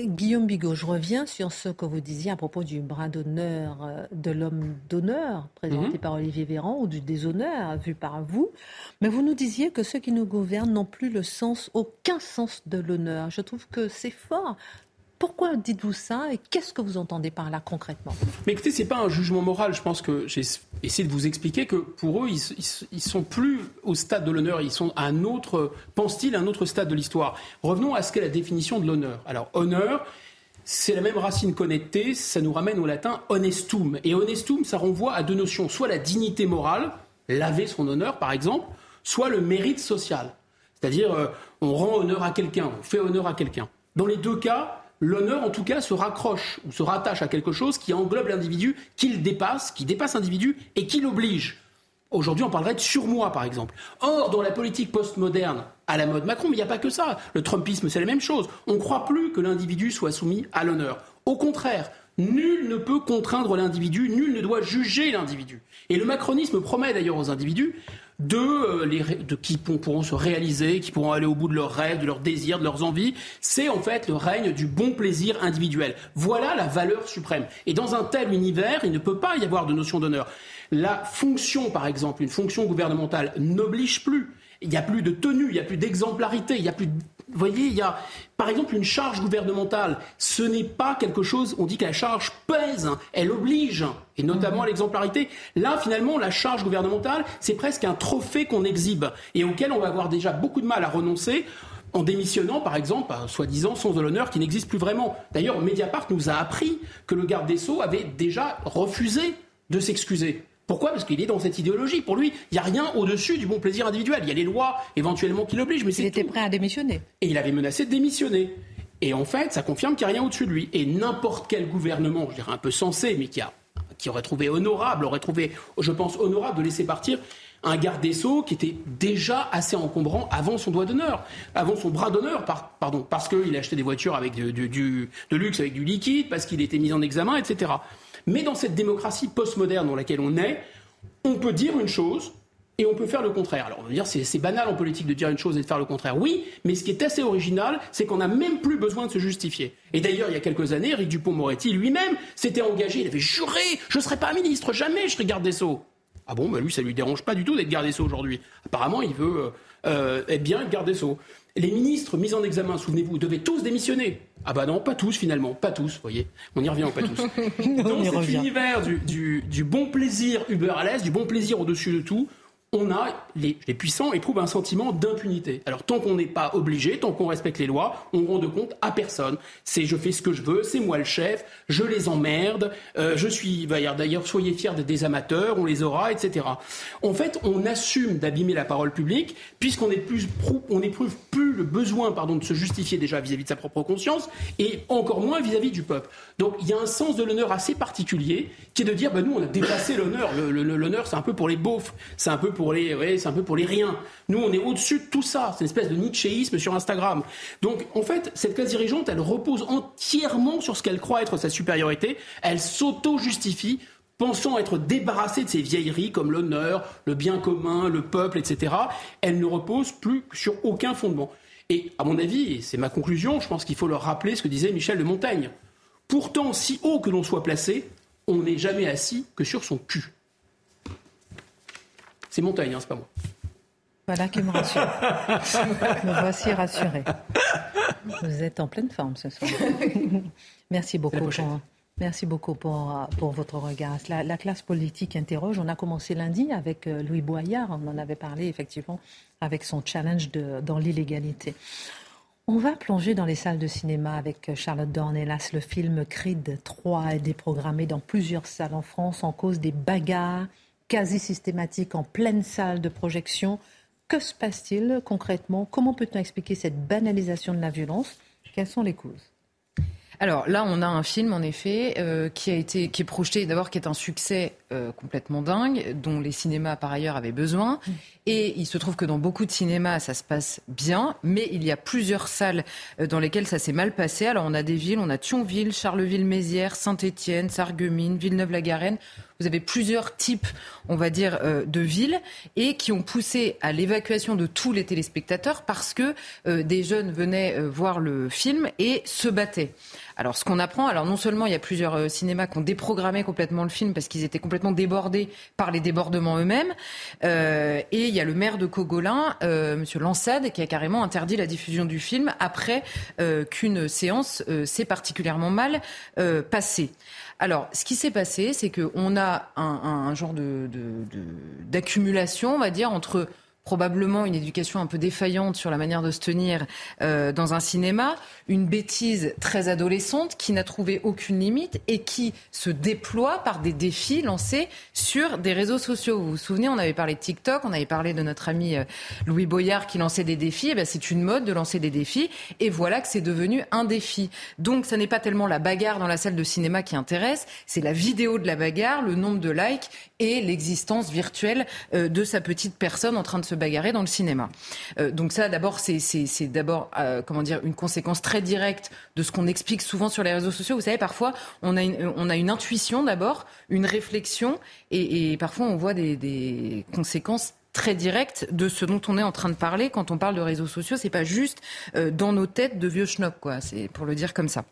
Guillaume Bigot, je reviens sur ce que vous disiez à propos du bras d'honneur euh, de l'homme d'honneur présenté mhm. par Olivier Véran ou du déshonneur vu par vous. Mais vous nous disiez que ceux qui nous gouvernent n'ont plus le sens, aucun sens de l'honneur. Je trouve que c'est fort. Pourquoi dites-vous ça et qu'est-ce que vous entendez par là concrètement? Mais écoutez, c'est pas un jugement moral. Je pense que j'ai essayé de vous expliquer que pour eux, ils, ils, sont plus au stade de l'honneur. Ils sont à un autre, pense-t-il, un autre stade de l'histoire. Revenons à ce qu'est la définition de l'honneur. Alors, honneur, c'est la même racine connectée. Ça nous ramène au latin honestum. Et honestum, ça renvoie à deux notions. Soit la dignité morale, laver son honneur, par exemple, soit le mérite social. C'est-à-dire, euh, on rend honneur à quelqu'un, on fait honneur à quelqu'un. Dans les deux cas, l'honneur, en tout cas, se raccroche ou se rattache à quelque chose qui englobe l'individu, qu'il dépasse, qui dépasse l'individu et qui l'oblige. Aujourd'hui, on parlerait de surmoi, par exemple. Or, dans la politique postmoderne, à la mode Macron, il n'y a pas que ça. Le Trumpisme, c'est la même chose. On ne croit plus que l'individu soit soumis à l'honneur. Au contraire, nul ne peut contraindre l'individu, nul ne doit juger l'individu. Et le macronisme promet d'ailleurs aux individus de, euh, les, de qui pourront se réaliser, qui pourront aller au bout de leurs rêves, de leurs désirs, de leurs envies. C'est en fait le règne du bon plaisir individuel. Voilà la valeur suprême. Et dans un tel univers, il ne peut pas y avoir de notion d'honneur. La fonction, par exemple, une fonction gouvernementale n'oblige plus. Il n'y a plus de tenue, il n'y a plus d'exemplarité, il n'y a plus vous voyez, il y a, par exemple, une charge gouvernementale. Ce n'est pas quelque chose, on dit que la charge pèse, elle oblige, et notamment à l'exemplarité. Là, finalement, la charge gouvernementale, c'est presque un trophée qu'on exhibe, et auquel on va avoir déjà beaucoup de mal à renoncer en démissionnant, par exemple, un soi-disant sens de l'honneur qui n'existe plus vraiment. D'ailleurs, Mediapart nous a appris que le garde des Sceaux avait déjà refusé de s'excuser. Pourquoi? Parce qu'il est dans cette idéologie. Pour lui, il n'y a rien au-dessus du bon plaisir individuel. Il y a les lois éventuellement qui l'obligent, mais Il était prêt à démissionner. Et il avait menacé de démissionner. Et en fait, ça confirme qu'il n'y a rien au-dessus de lui. Et n'importe quel gouvernement, je dirais un peu sensé, mais qui, a, qui aurait trouvé honorable, aurait trouvé, je pense, honorable de laisser partir un garde des Sceaux qui était déjà assez encombrant avant son doigt d'honneur, avant son bras d'honneur, pardon, parce qu'il achetait des voitures avec du, de luxe, avec du liquide, parce qu'il était mis en examen, etc. Mais dans cette démocratie postmoderne dans laquelle on est, on peut dire une chose et on peut faire le contraire. Alors on va dire c'est banal en politique de dire une chose et de faire le contraire. Oui, mais ce qui est assez original, c'est qu'on n'a même plus besoin de se justifier. Et d'ailleurs, il y a quelques années, Eric Dupont-Moretti lui-même s'était engagé, il avait juré, je ne serai pas ministre, jamais je serai garde des Sceaux. Ah bon, bah lui, ça lui dérange pas du tout d'être garde des Sceaux aujourd'hui. Apparemment, il veut euh, euh, être bien être garde des Sceaux. Les ministres mis en examen, souvenez-vous, devaient tous démissionner. Ah bah non, pas tous finalement, pas tous, vous voyez. On y revient, pas tous. Dans cet univers du, du, bon plaisir Uber à l'aise, du bon plaisir au-dessus de tout, on a les, puissants éprouvent un sentiment d'impunité. Alors tant qu'on n'est pas obligé, tant qu'on respecte les lois, on rend de compte à personne. C'est je fais ce que je veux, c'est moi le chef, je les emmerde, euh, je suis d'ailleurs soyez fiers des amateurs, on les aura, etc. En fait, on assume d'abîmer la parole publique puisqu'on n'éprouve plus le besoin pardon de se justifier déjà vis-à-vis de sa propre conscience et encore moins vis-à-vis du peuple. Donc il y a un sens de l'honneur assez particulier qui est de dire ben, nous on a dépassé l'honneur. L'honneur c'est un peu pour les beaufs, c'est un peu pour les, c'est un peu pour les riens. Nous, on est au-dessus de tout ça. C'est une espèce de nietzschéisme sur Instagram. Donc, en fait, cette classe dirigeante, elle repose entièrement sur ce qu'elle croit être sa supériorité. Elle s'auto-justifie pensant être débarrassée de ces vieilleries comme l'honneur, le bien commun, le peuple, etc., elle ne repose plus sur aucun fondement. Et à mon avis, et c'est ma conclusion, je pense qu'il faut leur rappeler ce que disait Michel de Montaigne. Pourtant, si haut que l'on soit placé, on n'est jamais assis que sur son cul. C'est Montaigne, hein, c'est pas moi. Voilà qui me rassure. me voici rassuré. Vous êtes en pleine forme ce soir. Merci beaucoup. Pour, merci beaucoup pour, pour votre regard. La, classe politique interroge. On a commencé lundi avec euh, Louis Boyard. On en avait parlé effectivement avec son challenge de, dans l'illégalité. On va plonger dans les salles de cinéma avec Charlotte Dornelas. Le film Creed 3 est déprogrammé dans plusieurs salles en France en cause des bagarres quasi systématique en pleine salle de projection. Que se passe-t-il concrètement? Comment peut-on expliquer cette banalisation de la violence? Quelles sont les causes? Alors là, on a un film en effet euh, qui a été qui est projeté d'abord qui est un succès euh, complètement dingue, dont les cinémas par ailleurs avaient besoin. Mm. Et il se trouve que dans beaucoup de cinémas, ça se passe bien, mais il y a plusieurs salles euh, dans lesquelles ça s'est mal passé. Alors on a des villes, on a Thionville, Charleville-Mézières, Saint-Étienne, Sarreguemines, Villeneuve-la-Garenne vous avez plusieurs types, on va dire, euh, de villes et qui ont poussé à l'évacuation de tous les téléspectateurs parce que euh, des jeunes venaient euh, voir le film et se battaient. Alors, ce qu'on apprend, alors non seulement il y a plusieurs cinémas qui ont déprogrammé complètement le film parce qu'ils étaient complètement débordés par les débordements eux-mêmes, et il y a le maire de Cogolin, Monsieur Lansade, qui a carrément interdit la diffusion du film après qu'une séance s'est particulièrement mal passée. Alors, ce qui s'est passé, c'est qu'on a un, un genre d'accumulation, de, de, on va dire, entre probablement une éducation un peu défaillante sur la manière de se tenir euh, dans un cinéma, une bêtise très adolescente qui n'a trouvé aucune limite et qui se déploie par des défis lancés sur des réseaux sociaux. Vous vous souvenez, on avait parlé de TikTok, on avait parlé de notre ami euh, Louis Boyard qui lançait des défis. Eh ben, c'est une mode de lancer des défis et voilà que c'est devenu un défi. Donc, ce n'est pas tellement la bagarre dans la salle de cinéma qui intéresse, c'est la vidéo de la bagarre, le nombre de likes et l'existence virtuelle euh, de sa petite personne en train de se bagarrer dans le cinéma. Euh, donc ça, d'abord, c'est d'abord euh, comment dire une conséquence très directe de ce qu'on explique souvent sur les réseaux sociaux. Vous savez, parfois, on a une, intuition d'abord, une réflexion, et, parfois on voit des, des conséquences très directes de ce dont on est en train de parler quand on parle de réseaux sociaux. C'est pas juste euh, dans nos têtes de vieux schnock, quoi. C'est pour le dire comme ça.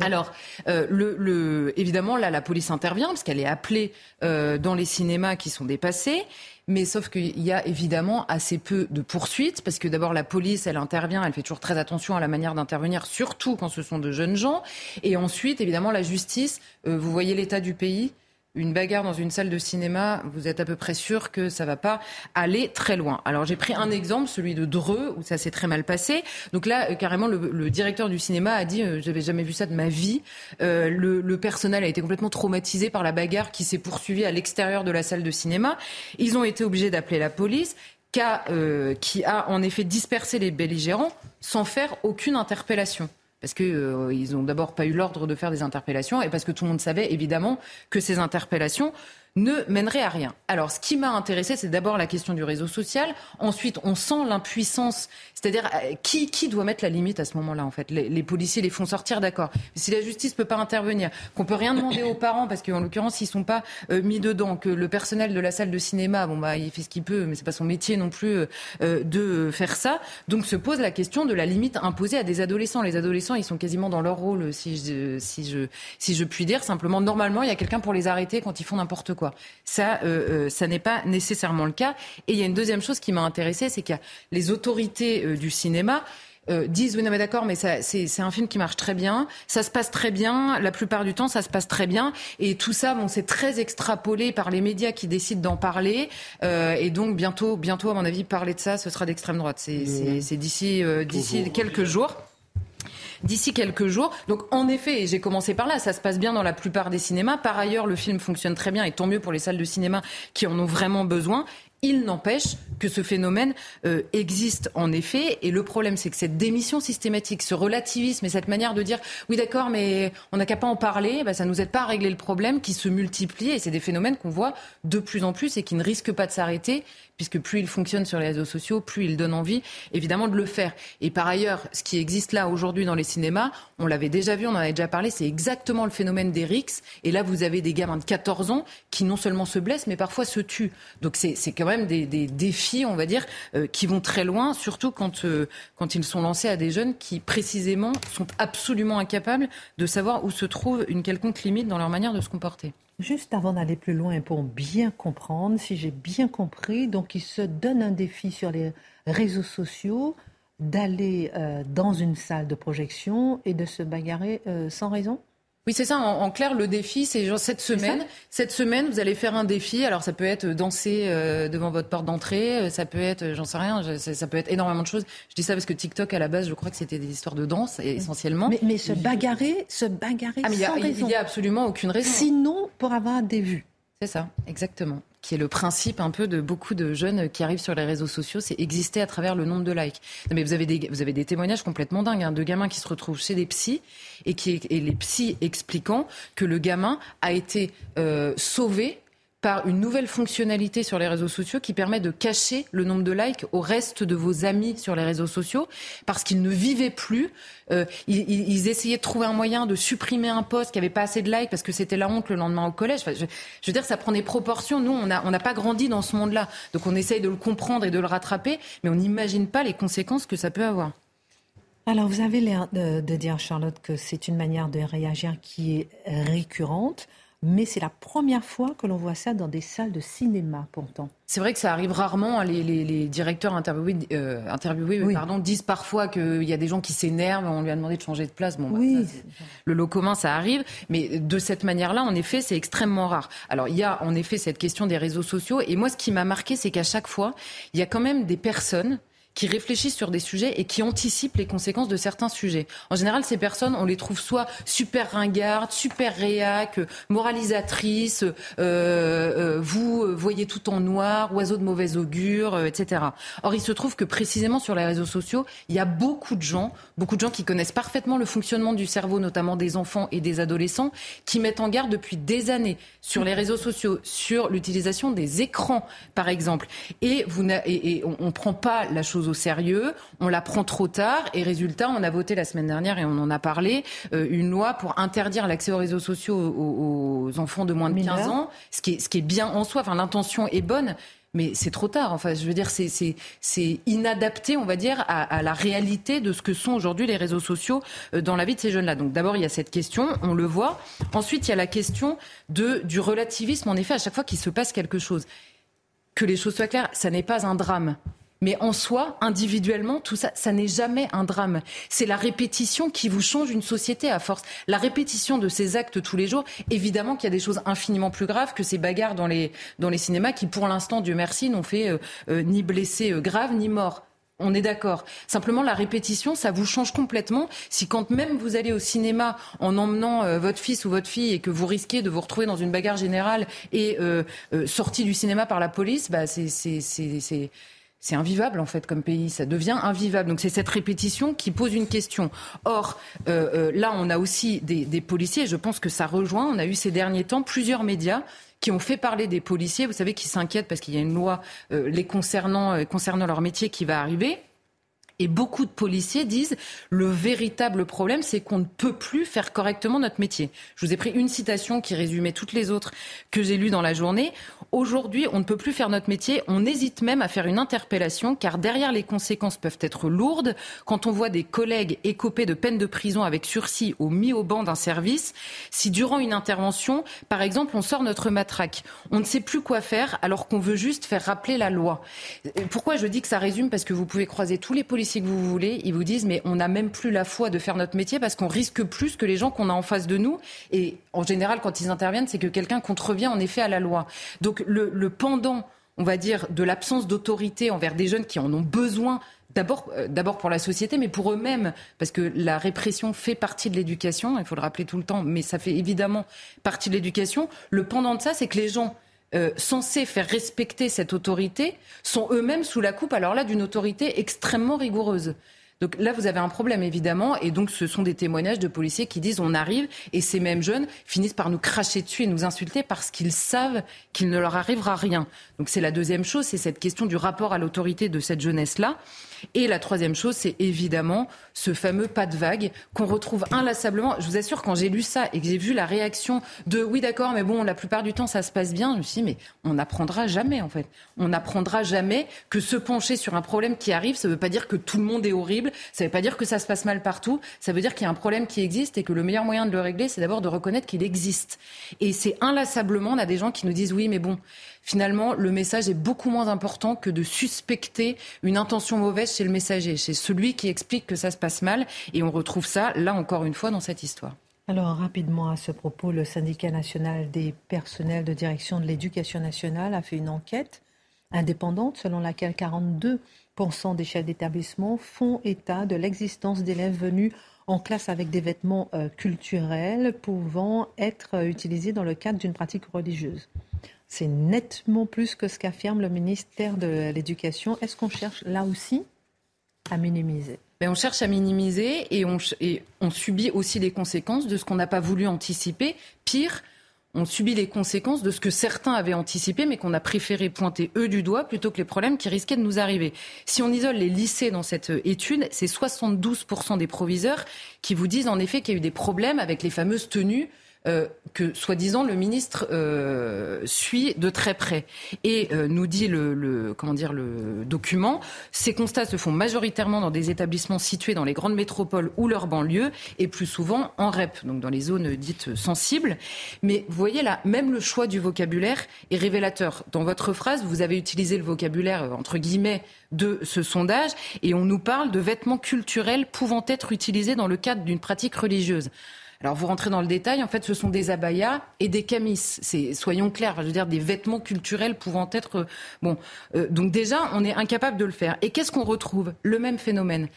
Alors, euh, le, le, évidemment, là, la police intervient parce qu'elle est appelée euh, dans les cinémas qui sont dépassés. Mais sauf qu'il y a évidemment assez peu de poursuites, parce que d'abord la police, elle intervient, elle fait toujours très attention à la manière d'intervenir, surtout quand ce sont de jeunes gens. Et ensuite, évidemment, la justice, euh, vous voyez l'état du pays, une bagarre dans une salle de cinéma, vous êtes à peu près sûr que ça va pas aller très loin. Alors j'ai pris un exemple, celui de Dreux, où ça s'est très mal passé. Donc là, euh, carrément, le, directeur du cinéma a dit, euh, j'avais jamais vu ça de ma vie. Euh, le, le, personnel a été complètement traumatisé par la bagarre qui s'est poursuivie à l'extérieur de la salle de cinéma. Ils ont été obligés d'appeler la police. qui a en effet dispersé les belligérants sans faire aucune interpellation parce qu'ils euh, n'ont d'abord pas eu l'ordre de faire des interpellations et parce que tout le monde savait évidemment que ces interpellations ne mènerait à rien. Alors, ce qui m'a intéressé, c'est d'abord la question du réseau social. Ensuite, on sent l'impuissance, c'est-à-dire euh, qui, qui doit mettre la limite à ce moment-là, en fait? Les, policiers les font sortir, d'accord. Si la justice peut pas intervenir, qu'on peut rien demander aux parents, parce qu'en l'occurrence, ils sont pas euh, mis dedans, que le personnel de la salle de cinéma, bon bah, il fait ce qu'il peut, mais c'est pas son métier non plus euh, de faire ça. Donc, se pose la question de la limite imposée à des adolescents. Les adolescents, ils sont quasiment dans leur rôle, si je, si je, si je puis dire. Simplement, normalement, il y a quelqu'un pour les arrêter quand ils font n'importe quoi. Ça, euh, euh, ça n'est pas nécessairement le cas. Et il y a une deuxième chose qui m'a intéressée, c'est qu'il y a les autorités euh, du cinéma. disent oui non mais d'accord mais c'est un film qui marche très bien ça se passe très bien la plupart du temps ça se passe très bien. Et tout ça bon c'est très extrapolé par les médias qui décident d'en parler. Et donc bientôt bientôt à mon avis parler de ça ce sera d'extrême droite. C'est c'est d'ici d'ici quelques jours d'ici quelques jours. Donc en effet, j'ai commencé par là, ça se passe bien dans la plupart des cinémas. Par ailleurs, le film fonctionne très bien et tant mieux pour les salles de cinéma qui en ont vraiment besoin. Il n'empêche que ce phénomène euh, existe en effet. Et le problème, c'est que cette démission systématique, ce relativisme et cette manière de dire oui, d'accord, mais on n'a qu'à pas en parler, bah, ça ne nous aide pas à régler le problème qui se multiplie. Et c'est des phénomènes qu'on voit de plus en plus et qui ne risquent pas de s'arrêter puisque plus il fonctionne sur les réseaux sociaux, plus il donne envie, évidemment, de le faire. Et par ailleurs, ce qui existe là aujourd'hui dans les cinémas, on l'avait déjà vu, on en avait déjà parlé, c'est exactement le phénomène des RICS. Et là, vous avez des gamins de 14 ans qui non seulement se blessent, mais parfois se tuent. Donc c'est quand même des, défis, on va dire, euh, qui vont très loin, surtout quand, euh, quand ils sont lancés à des jeunes qui, précisément, sont absolument incapables de savoir où se trouve une quelconque limite dans leur manière de se comporter. Juste avant d'aller plus loin, pour bien comprendre, si j'ai bien compris, donc il se donne un défi sur les réseaux sociaux d'aller euh, dans une salle de projection et de se bagarrer sans raison? Oui, c'est ça. En, clair, le défi, c'est genre cette semaine. Cette semaine, vous allez faire un défi. Alors, ça peut être danser euh, devant votre porte d'entrée. Euh, ça peut être, euh, j'en sais rien. Ça, peut être énormément de choses. Je dis ça parce que TikTok, à la base, je crois que c'était des histoires de danse essentiellement. Mais, mais se bagarrer, se bagarrer ah, sans raison. Il n'y a absolument aucune raison. Sinon, pour avoir des vues. C'est ça, exactement qui est le principe un peu de beaucoup de jeunes qui arrivent sur les réseaux sociaux, c'est exister à travers le nombre de likes. mais vous avez des, vous avez des témoignages complètement dingues hein, de gamins qui se retrouvent chez des psys et, qui, et les psys expliquant que le gamin a été euh, sauvé par une nouvelle fonctionnalité sur les réseaux sociaux qui permet de cacher le nombre de likes au reste de vos amis sur les réseaux sociaux parce qu'ils ne vivaient plus. Euh, ils, essayaient de trouver un moyen de supprimer un post qui avait pas assez de likes parce que c'était la honte le lendemain au collège. je, veux dire, ça prend des proportions. Nous, on n'a pas grandi dans ce monde-là. Donc on essaye de le comprendre et de le rattraper, mais on n'imagine pas les conséquences que ça peut avoir. Alors, vous avez l'air de, dire, Charlotte, que c'est une manière de réagir qui est récurrente, mais c'est la première fois que l'on voit ça dans des salles de cinéma, pourtant. C'est vrai que ça arrive rarement. Hein, les, directeurs interviewés, euh, pardon, disent parfois qu'il y a des gens qui s'énervent, on lui a demandé de changer de place. Bon, bah, oui. le lot commun, ça arrive. Mais de cette manière-là, en effet, c'est extrêmement rare. Alors, il y a en effet cette question des réseaux sociaux. Et moi, ce qui m'a marqué, c'est qu'à chaque fois, il y a quand même des personnes qui réfléchissent sur des sujets et qui anticipent les conséquences de certains sujets. En général, ces personnes, on les trouve soit super ringardes, super réac, moralisatrices, euh, euh, vous voyez tout en noir, oiseau de mauvaise augure, euh, etc. Or, il se trouve que précisément sur les réseaux sociaux, il y a beaucoup de gens, beaucoup de gens qui connaissent parfaitement le fonctionnement du cerveau, notamment des enfants et des adolescents, qui mettent en garde depuis des années sur les réseaux sociaux, sur l'utilisation des écrans, par exemple. Et, vous et on ne prend pas la chose au sérieux, on la prend trop tard et résultat, on a voté la semaine dernière et on en a parlé, euh, une loi pour interdire l'accès aux réseaux sociaux aux, enfants de moins de 15 ans, ce qui, est, ce qui est bien en soi, enfin l'intention est bonne, mais c'est trop tard. Enfin, je veux dire, c'est inadapté, on va dire, à, la réalité de ce que sont aujourd'hui les réseaux sociaux euh, dans la vie de ces jeunes-là. Donc d'abord, il y a cette question, on le voit. Ensuite, il y a la question de, du relativisme, en effet, à chaque fois qu'il se passe quelque chose. Que les choses soient claires, ça n'est pas un drame. Mais en soi, individuellement, tout ça, ça n'est jamais un drame. C'est la répétition qui vous change une société à force. La répétition de ces actes tous les jours, évidemment qu'il y a des choses infiniment plus graves que ces bagarres dans les, dans les cinémas qui, pour l'instant, Dieu merci, n'ont fait euh, euh, ni blessés euh, graves ni morts. On est d'accord. Simplement, la répétition, ça vous change complètement. Si quand même vous allez au cinéma en emmenant votre fils ou votre fille et que vous risquez de vous retrouver dans une bagarre générale et sorti du cinéma par la police, bah c'est c'est invivable en fait comme pays, ça devient invivable. Donc c'est cette répétition qui pose une question. Or, euh, euh, là, on a aussi des, policiers, et je pense que ça rejoint, on a eu ces derniers temps plusieurs médias qui ont fait parler des policiers, vous savez, qui s'inquiètent parce qu'il y a une loi euh, les concernant, concernant leur métier qui va arriver. Et beaucoup de policiers disent le véritable problème, c'est qu'on ne peut plus faire correctement notre métier. Je vous ai pris une citation qui résumait toutes les autres que j'ai lues dans la journée. Aujourd'hui, on ne peut plus faire notre métier. On hésite même à faire une interpellation car derrière les conséquences peuvent être lourdes. Quand on voit des collègues écopés de peine de prison avec sursis ou mis au banc d'un service, si durant une intervention, par exemple, on sort notre matraque, on ne sait plus quoi faire alors qu'on veut juste faire rappeler la loi. Pourquoi je dis que ça résume? Parce que vous pouvez croiser tous les policiers que vous voulez, ils vous disent mais on n'a même plus la foi de faire notre métier parce qu'on risque plus que les gens qu'on a en face de nous. Et en général, quand ils interviennent, c'est que quelqu'un contrevient en effet à la loi. Donc le, le pendant, on va dire, de l'absence d'autorité envers des jeunes qui en ont besoin D'abord, euh, d'abord pour la société, mais pour eux-mêmes, parce que la répression fait partie de l'éducation, il faut le rappeler tout le temps, mais ça fait évidemment partie de l'éducation. Le pendant de ça, c'est que les gens euh, censés faire respecter cette autorité sont eux-mêmes sous la coupe, alors là, d'une autorité extrêmement rigoureuse. Donc là, vous avez un problème, évidemment. Et donc, ce sont des témoignages de policiers qui disent on arrive et ces mêmes jeunes finissent par nous cracher dessus et nous insulter parce qu'ils savent qu'il ne leur arrivera rien. Donc, c'est la deuxième chose, c'est cette question du rapport à l'autorité de cette jeunesse-là. Et la troisième chose, c'est évidemment ce fameux pas de vague qu'on retrouve inlassablement. Je vous assure, quand j'ai lu ça et que j'ai vu la réaction de oui, d'accord, mais bon, la plupart du temps, ça se passe bien, je me suis dit, mais on n'apprendra jamais, en fait. On n'apprendra jamais que se pencher sur un problème qui arrive, ça ne veut pas dire que tout le monde est horrible, ça ne veut pas dire que ça se passe mal partout, ça veut dire qu'il y a un problème qui existe et que le meilleur moyen de le régler, c'est d'abord de reconnaître qu'il existe. Et c'est inlassablement, on a des gens qui nous disent oui, mais bon, finalement, le message est beaucoup moins important que de suspecter une intention mauvaise chez le messager, chez celui qui explique que ça se passe mal. Et on retrouve ça, là encore une fois, dans cette histoire. Alors rapidement à ce propos, le syndicat national des personnels de direction de l'éducation nationale a fait une enquête indépendante selon laquelle 42% des chefs d'établissement font état de l'existence d'élèves venus en classe avec des vêtements euh, culturels pouvant être euh, utilisés dans le cadre d'une pratique religieuse. C'est nettement plus que ce qu'affirme le ministère de l'Éducation. Est-ce qu'on cherche là aussi à minimiser? Mais on cherche à minimiser et on, et on subit aussi les conséquences de ce qu'on n'a pas voulu anticiper. Pire, on subit les conséquences de ce que certains avaient anticipé, mais qu'on a préféré pointer eux du doigt plutôt que les problèmes qui risquaient de nous arriver. Si on isole les lycées dans cette étude, c'est 72% des proviseurs qui vous disent en effet qu'il y a eu des problèmes avec les fameuses tenues euh, que, soi-disant, le ministre euh, suit de très près. Et euh, nous dit le, comment dire, le document, ces constats se font majoritairement dans des établissements situés dans les grandes métropoles ou leurs banlieues, et plus souvent en REP, donc dans les zones dites sensibles. Mais vous voyez là, même le choix du vocabulaire est révélateur. Dans votre phrase, vous avez utilisé le vocabulaire, entre guillemets, de ce sondage, et on nous parle de vêtements culturels pouvant être utilisés dans le cadre d'une pratique religieuse. Alors vous rentrez dans le détail, en fait, ce sont des abayas et des camis. C'est, soyons clairs, je veux dire des vêtements culturels pouvant être euh, bon. Euh, donc déjà, on est incapable de le faire. Et qu'est-ce qu'on retrouve? Le même phénomène.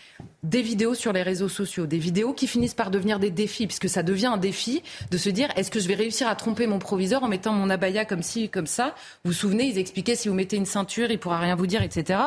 Des vidéos sur les réseaux sociaux, des vidéos qui finissent par devenir des défis, puisque ça devient un défi de se dire est-ce que je vais réussir à tromper mon proviseur en mettant mon abaya comme ci, comme ça? Vous vous souvenez, ils expliquaient si vous mettez une ceinture, il pourra rien vous dire, etc.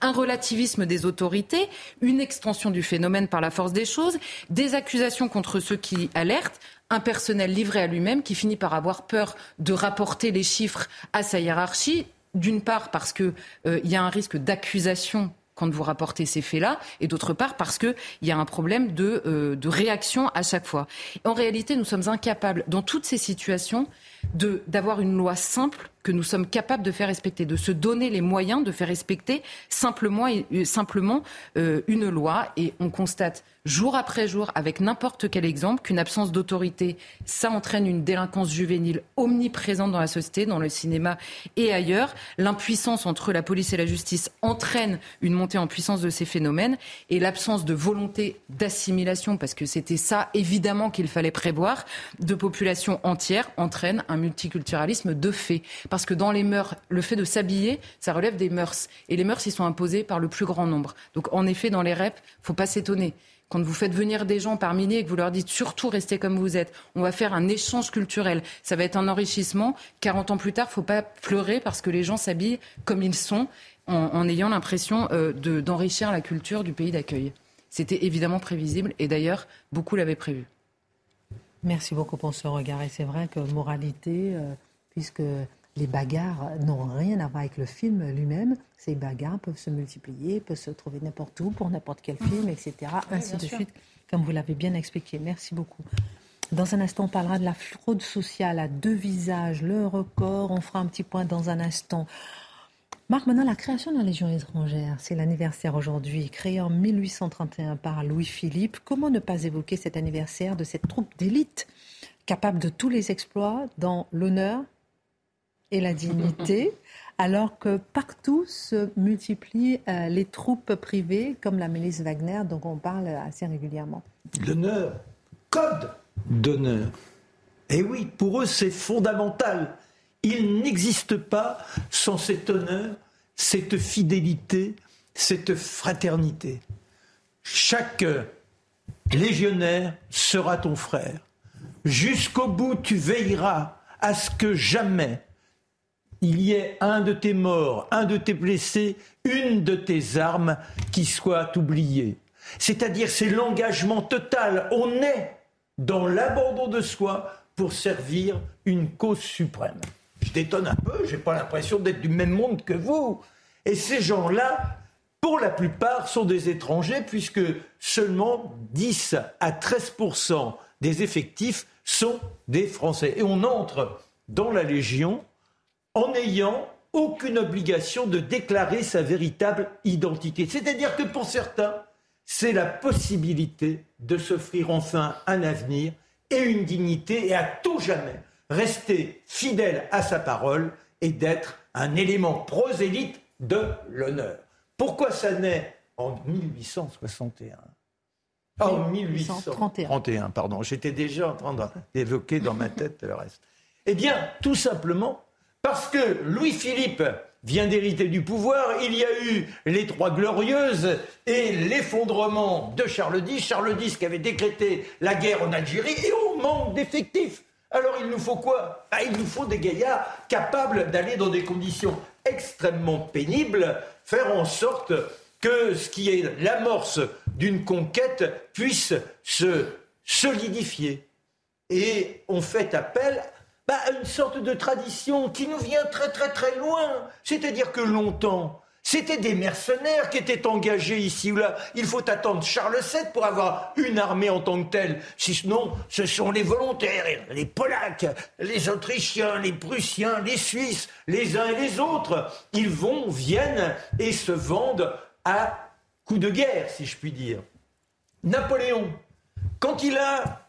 Un relativisme des autorités, une extension du phénomène par la force des choses, des accusations contre ceux qui alerte, un personnel livré à lui-même qui finit par avoir peur de rapporter les chiffres à sa hiérarchie, d'une part parce qu'il euh, y a un risque d'accusation quand vous rapportez ces faits-là, et d'autre part parce qu'il y a un problème de, euh, de réaction à chaque fois. En réalité, nous sommes incapables, dans toutes ces situations, d'avoir une loi simple que nous sommes capables de faire respecter, de se donner les moyens de faire respecter simplement, simplement euh, une loi. Et on constate jour après jour, avec n'importe quel exemple, qu'une absence d'autorité, ça entraîne une délinquance juvénile omniprésente dans la société, dans le cinéma et ailleurs. L'impuissance entre la police et la justice entraîne une montée en puissance de ces phénomènes et l'absence de volonté d'assimilation, parce que c'était ça évidemment qu'il fallait prévoir, de populations entières entraîne un multiculturalisme de fait. Parce que dans les mœurs, le fait de s'habiller, ça relève des mœurs. Et les mœurs, ils sont imposés par le plus grand nombre. Donc en effet, dans les reps, faut pas s'étonner quand vous faites venir des gens par milliers et que vous leur dites surtout restez comme vous êtes, on va faire un échange culturel, ça va être un enrichissement. 40 ans plus tard, faut pas pleurer parce que les gens s'habillent comme ils sont en, ayant l'impression euh, d'enrichir la culture du pays d'accueil. C'était évidemment prévisible et d'ailleurs, beaucoup l'avaient prévu. Merci beaucoup pour ce regard. Et c'est vrai que moralité, euh, puisque les bagarres n'ont rien à voir avec le film lui-même. Ces bagarres peuvent se multiplier, peuvent se trouver n'importe où, pour n'importe quel film, etc. ainsi de suite, comme vous l'avez bien expliqué. Merci beaucoup. Dans un instant, on parlera de la fraude sociale à deux visages, le record. On fera un petit point dans un instant. Marc, maintenant, la création de la Légion étrangère, c'est l'anniversaire aujourd'hui, créée en 1831 par Louis-Philippe. Comment ne pas évoquer cet anniversaire de cette troupe d'élite capable de tous les exploits dans l'honneur, et la dignité, alors que partout se multiplient euh, les troupes privées, comme la milice Wagner, dont on parle assez régulièrement? L'honneur, code d'honneur. Et oui, pour eux, c'est fondamental. Il n'existe pas sans cet honneur, cette fidélité, cette fraternité. Chaque légionnaire sera ton frère. Jusqu'au bout, tu veilleras à ce que jamais il y ait un de tes morts, un de tes blessés, une de tes armes qui soit oubliée. C'est-à-dire c'est l'engagement total. On est dans l'abandon de soi pour servir une cause suprême. Je détonne un peu, j'ai pas l'impression d'être du même monde que vous. Et ces gens-là, pour la plupart, sont des étrangers puisque seulement 10 à 13% des effectifs sont des Français. Et on entre dans la Légion en n'ayant aucune obligation de déclarer sa véritable identité. C'est-à-dire que pour certains, c'est la possibilité de s'offrir enfin un avenir et une dignité et à tout jamais rester fidèle à sa parole et d'être un élément prosélyte de l'honneur. Pourquoi ça naît en 1861 En 1831, pardon. J'étais déjà en train d'évoquer dans ma tête le reste. Eh bien, tout simplement parce que Louis-Philippe vient d'hériter du pouvoir, il y a eu les Trois Glorieuses et l'effondrement de Charles X. Charles X qui avait décrété la guerre en Algérie et on manque d'effectifs. Alors il nous faut quoi? Ah, Il nous faut des gaillards capables d'aller dans des conditions extrêmement pénibles, faire en sorte que ce qui est l'amorce d'une conquête puisse se solidifier. Et on fait appel bah, une sorte de tradition qui nous vient très très très loin. C'est-à-dire que longtemps, c'était des mercenaires qui étaient engagés ici ou là. Il faut attendre Charles VII pour avoir une armée en tant que telle. Sinon, ce sont les volontaires, les Polacs, les Autrichiens, les Prussiens, les Suisses, les uns et les autres. Ils vont, viennent et se vendent à coup de guerre, si je puis dire. Napoléon, quand il a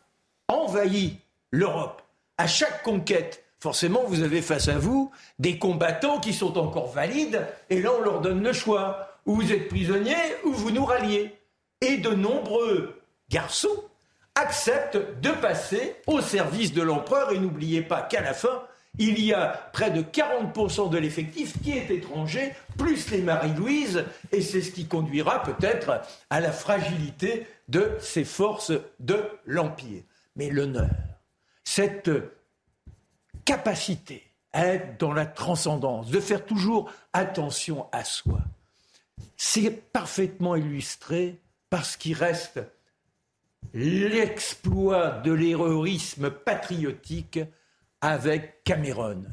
envahi l'Europe, à chaque conquête, forcément, vous avez face à vous des combattants qui sont encore valides, et là, on leur donne le choix. Ou vous êtes prisonnier, ou vous nous ralliez. Et de nombreux garçons acceptent de passer au service de l'empereur, et n'oubliez pas qu'à la fin, il y a près de 40% de l'effectif qui est étranger, plus les Marie-Louise, et c'est ce qui conduira peut-être à la fragilité de ces forces de l'Empire. Mais l'honneur, cette capacité à être dans la transcendance, de faire toujours attention à soi, c'est parfaitement illustré parce qu'il reste l'exploit de l'héroïsme patriotique avec Cameron.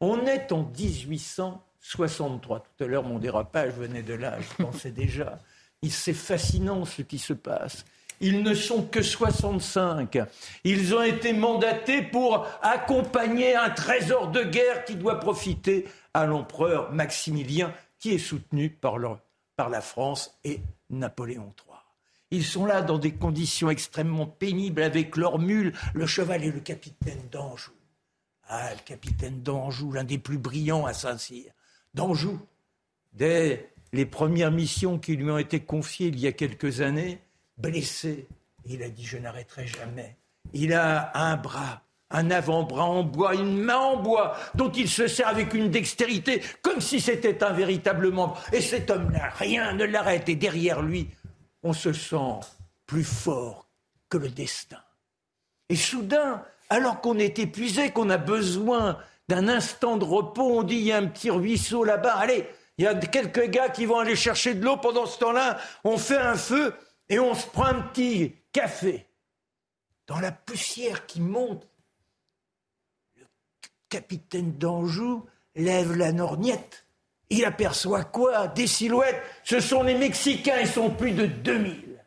On est en 1863. Tout à l'heure, mon dérapage venait de là, je pensais déjà. C'est fascinant ce qui se passe. Ils ne sont que 65. Ils ont été mandatés pour accompagner un trésor de guerre qui doit profiter à l'empereur Maximilien, qui est soutenu par, la France et Napoléon III. Ils sont là dans des conditions extrêmement pénibles avec leurs mules, le cheval et le capitaine d'Anjou. Ah, le capitaine d'Anjou, l'un des plus brillants à Saint-Cyr. D'Anjou, dès les premières missions qui lui ont été confiées il y a quelques années, blessé. Il a dit Je n'arrêterai jamais. Il a un bras, un avant-bras en bois, une main en bois, dont il se sert avec une dextérité, comme si c'était un véritable membre. Et cet homme-là, rien ne l'arrête. Et derrière lui, on se sent plus fort que le destin. Et soudain, alors qu'on est épuisé, qu'on a besoin d'un instant de repos, on dit il y a un petit ruisseau là-bas, allez, il y a quelques gars qui vont aller chercher de l'eau pendant ce temps-là, on fait un feu et on se prend un petit café. Dans la poussière qui monte, le capitaine d'Anjou lève la lorgnette. Il aperçoit quoi? Des silhouettes. Ce sont les Mexicains, ils sont plus de 2000.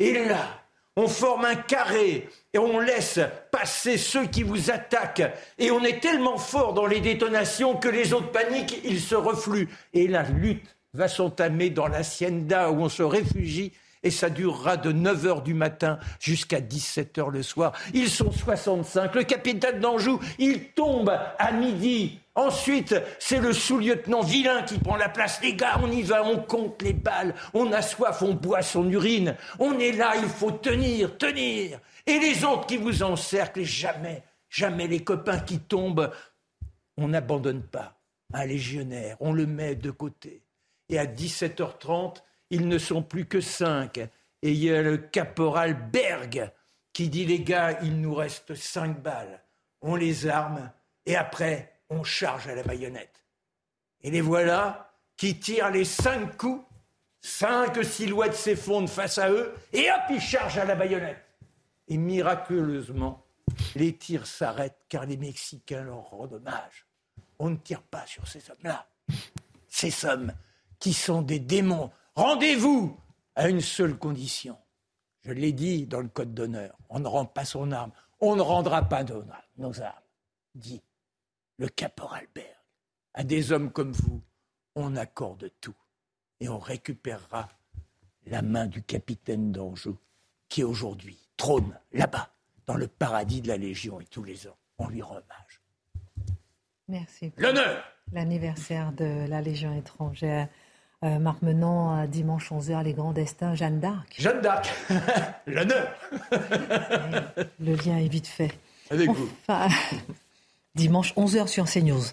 Et là, on forme un carré et on laisse passer ceux qui vous attaquent. Et on est tellement fort dans les détonations que les autres paniquent, ils se refluent. Et la lutte va s'entamer dans l'hacienda où on se réfugie et ça durera de 9h du matin jusqu'à 17h le soir. Ils sont 65. Le capitaine d'Anjou, il tombe à midi. Ensuite, c'est le sous-lieutenant vilain qui prend la place. Les gars, on y va, on compte les balles, on a soif, on boit son urine. On est là, il faut tenir, tenir. Et les autres qui vous encerclent, jamais, jamais les copains qui tombent, on n'abandonne pas un légionnaire, on le met de côté. Et à 17h30, ils ne sont plus que cinq. Et il y a le caporal Berg qui dit les gars, il nous reste cinq balles. On les arme et après, on charge à la baïonnette. Et les voilà qui tirent les cinq coups. Cinq silhouettes s'effondrent face à eux et hop, ils chargent à la baïonnette. Et miraculeusement, les tirs s'arrêtent car les Mexicains leur rendent hommage. On ne tire pas sur ces hommes-là. Ces hommes qui sont des démons Rendez-vous à une seule condition. Je l'ai dit dans le Code d'honneur. On ne rend pas son arme. On ne rendra pas nos armes. Dit le caporal Berg. À des hommes comme vous, on accorde tout. Et on récupérera la main du capitaine d'Anjou, qui aujourd'hui trône là-bas, dans le paradis de la Légion. Et tous les ans, on lui rend hommage. Merci. L'honneur L'anniversaire de la Légion étrangère. Euh, Marc Menon, dimanche 11h, Les Grands Destins, Jeanne d'Arc. Jeanne d'Arc, l'honneur. Le lien est vite fait. Avec vous. dimanche 11h sur CNews.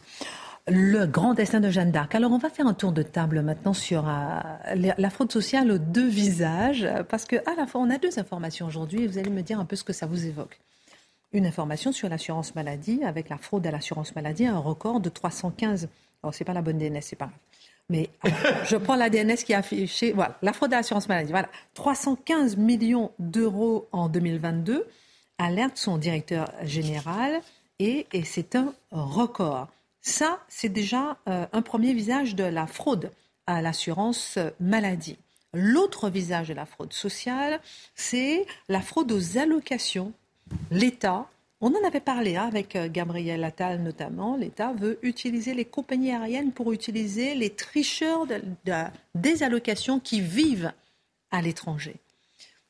Le grand destin de Jeanne d'Arc. Alors, on va faire un tour de table maintenant sur euh, la fraude sociale aux deux visages, parce qu'à la fois, on a deux informations aujourd'hui, et vous allez me dire un peu ce que ça vous évoque. Une information sur l'assurance maladie, avec la fraude à l'assurance maladie, un record de 315. Alors, c'est pas la bonne DNS, c'est pas grave. Mais je prends la DNS qui est affichée. Voilà, la fraude à l'assurance maladie. Voilà, 315 millions d'euros en 2022, alerte son directeur général. et, c'est un record. Ça, c'est déjà euh, un premier visage de la fraude à l'assurance maladie. L'autre visage de la fraude sociale, c'est la fraude aux allocations. L'État, on en avait parlé hein, avec euh, Gabriel Attal notamment, l'État veut utiliser les compagnies aériennes pour utiliser les tricheurs des allocations qui vivent à l'étranger.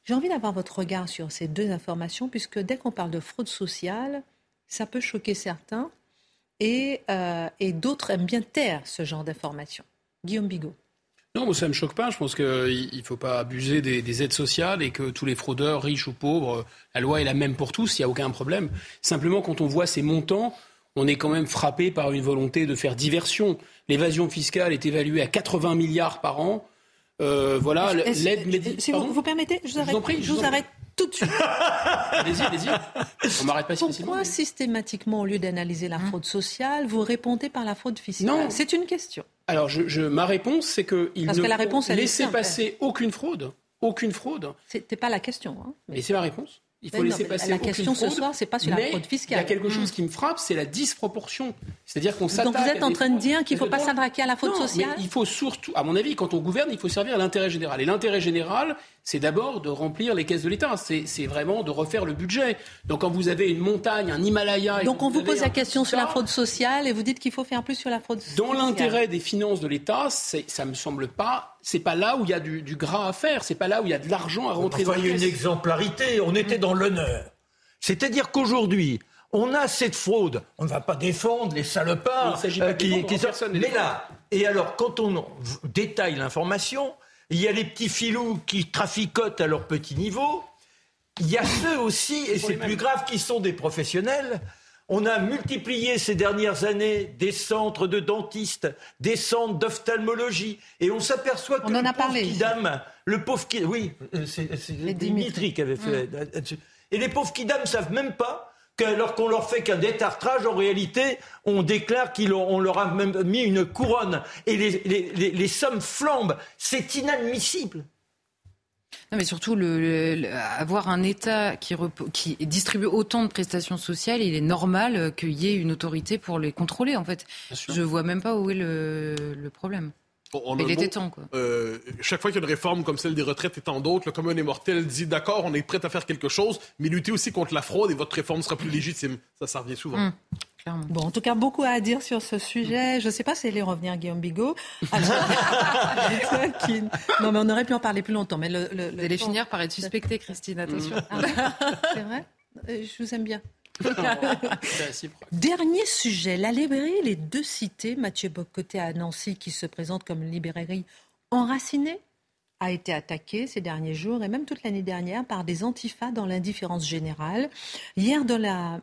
J'ai envie d'avoir votre regard sur ces deux informations, puisque dès qu'on parle de fraude sociale, ça peut choquer certains et, euh, et d'autres aiment bien taire ce genre d'informations. Guillaume Bigot. Non, moi, ça ne me choque pas. Je pense qu'il ne faut pas abuser des, aides sociales et que tous les fraudeurs, riches ou pauvres, la loi est la même pour tous, il n'y a aucun problème. Simplement, quand on voit ces montants, on est quand même frappé par une volonté de faire diversion. L'évasion fiscale est évaluée à 80 milliards par an. Euh, voilà, l'aide médicale. Si vous, vous, permettez, je vous arrête, je vous, arrête tout de suite. allez-y, allez-y. On m'arrête pas Pourquoi systématiquement, au lieu d'analyser la fraude sociale, vous répondez par la fraude fiscale? Non. C'est une question. Alors, je, ma réponse, c'est qu'il ne la réponse, laisser passer aucune fraude. Aucune fraude. C'était pas la question. Hein, mais c'est ma réponse. Il faut laisser passer La question ce soir, c'est pas sur la fraude fiscale. Il y a quelque chose mm. qui me frappe, c'est la disproportion. C'est-à-dire qu'on s'attaque. Donc vous êtes en train de dire qu'il ne faut pas s'attaquer à la fraude sociale Il faut surtout, à mon avis, quand on gouverne, il faut servir l'intérêt général. Et l'intérêt général, c'est d'abord de remplir les caisses de l'État. C'est vraiment de refaire le budget. Donc quand vous avez une montagne, un Himalaya. Donc on vous pose la question sur la fraude sociale et vous dites qu'il faut faire plus sur la fraude sociale. Dans l'intérêt des finances de l'État, ça me semble pas c'est pas là où il y a du, gras à faire, c'est pas là où il y a de l'argent à rentrer dans Il y a une exemplarité, on était dans l'honneur. C'est-à-dire qu'aujourd'hui, on a cette fraude. On ne va pas défendre les salopards euh, qui, qui Mais là, et alors, quand on détaille l'information, il y a les petits filous qui traficotent à leur petit niveau. Il y a ceux aussi, et c'est plus grave, qui sont des professionnels. On a multiplié ces dernières années des centres de dentistes, des centres d'ophtalmologie, et on s'aperçoit que on le a pauvre Kidam, le pauvre qui, oui, c'est Dimitri qui avait fait. Hum. Et les pauvres kidam ne savent même pas qu'alors qu'on leur fait qu'un détartrage, en réalité, on déclare qu'on leur a même mis une couronne. Et les, sommes flambent. C'est inadmissible. Non, mais surtout, le, avoir un État qui, qui, distribue autant de prestations sociales, il est normal qu'il y ait une autorité pour les contrôler, en fait. Je vois même pas où est le problème il était temps, quoi. Euh, chaque fois qu'il y a une réforme comme celle des retraites et tant d'autres, le commun des mortels dit d'accord, on est prêt à faire quelque chose, mais lutter aussi contre la fraude et votre réforme sera plus légitime. Ça, ça revient souvent. Hum, bon, en tout cas, beaucoup à dire sur ce sujet. Je ne sais pas si elle est revenir, Guillaume Bigot. non, mais on aurait pu en parler plus longtemps. Mais le, le, Vous allez finir par être suspectée, Christine, attention. C'est vrai? Euh, Je vous aime bien. Dernier sujet, la librairie Les Deux Cités, Mathieu Bocoté à Nancy, qui se présente comme une librairie enracinée, a été attaquée ces derniers jours et même toute l'année dernière par des antifas dans l'indifférence générale. Hier, dans la,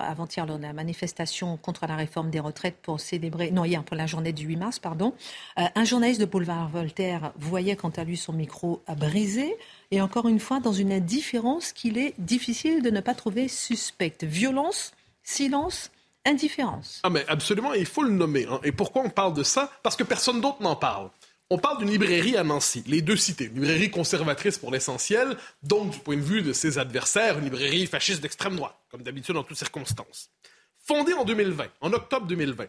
avant-hier, de la manifestation contre la réforme des retraites pour célébrer, non, hier, pour la journée du 8 mars, pardon, euh, un journaliste de Boulevard Voltaire voyait quant à lui son micro brisé et encore une fois dans une indifférence qu'il est difficile de ne pas trouver suspecte. Violence, silence, indifférence. Ah mais absolument, il faut le nommer. Hein. Et pourquoi on parle de ça? Parce que personne d'autre n'en parle. On parle d'une librairie à Nancy, les deux cités, une librairie conservatrice pour l'essentiel, donc du point de vue de ses adversaires, une librairie fasciste d'extrême droite, comme d'habitude en toutes circonstances. Fondée en 2020, en octobre 2020.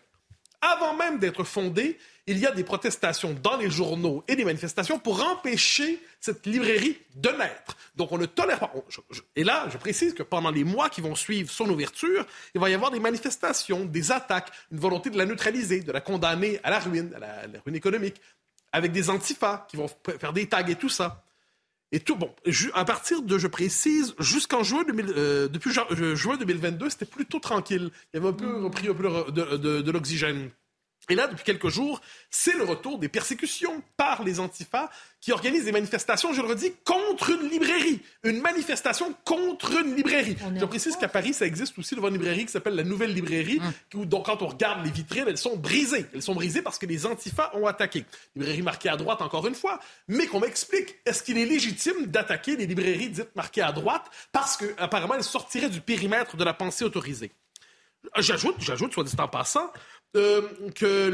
Avant même d'être fondée, il y a des protestations dans les journaux et des manifestations pour empêcher cette librairie de naître. Donc on ne tolère pas. et là, je précise que pendant les mois qui vont suivre son ouverture, il va y avoir des manifestations, des attaques, une volonté de la neutraliser, de la condamner à la ruine, à la, ruine économique, avec des antifas qui vont faire des tags et tout ça. Et tout, bon, à partir de, je précise, jusqu'en juin, euh, depuis juin 2022, c'était plutôt tranquille. Il y avait un peu repris un peu de l'oxygène. Et là, depuis quelques jours, c'est le retour des persécutions par les antifas qui organisent des manifestations, je le redis, contre une librairie. Une manifestation contre une librairie. Je précise qu'à Paris, ça existe aussi devant une librairie qui s'appelle la Nouvelle Librairie, hum. donc quand on regarde les vitrines, elles sont brisées. Elles sont brisées parce que les antifas ont attaqué. Librairie marquée à droite, encore une fois. Mais qu'on m'explique, est-ce qu'il est légitime d'attaquer les librairies dites marquées à droite parce qu'apparemment, elles sortiraient du périmètre de la pensée autorisée? J'ajoute, j'ajoute, soit dit en passant, euh, que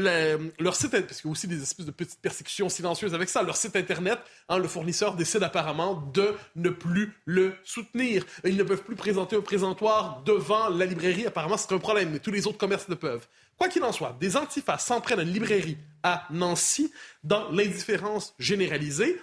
leur site, parce qu'il y a aussi des espèces de petites persécutions silencieuses avec ça, leur site internet, hein, le fournisseur décide apparemment de ne plus le soutenir. Ils ne peuvent plus présenter un présentoir devant la librairie. Apparemment, c'est un problème, mais tous les autres commerces le peuvent. Quoi qu'il en soit, des antifas s'en prennent à une librairie à Nancy dans l'indifférence généralisée.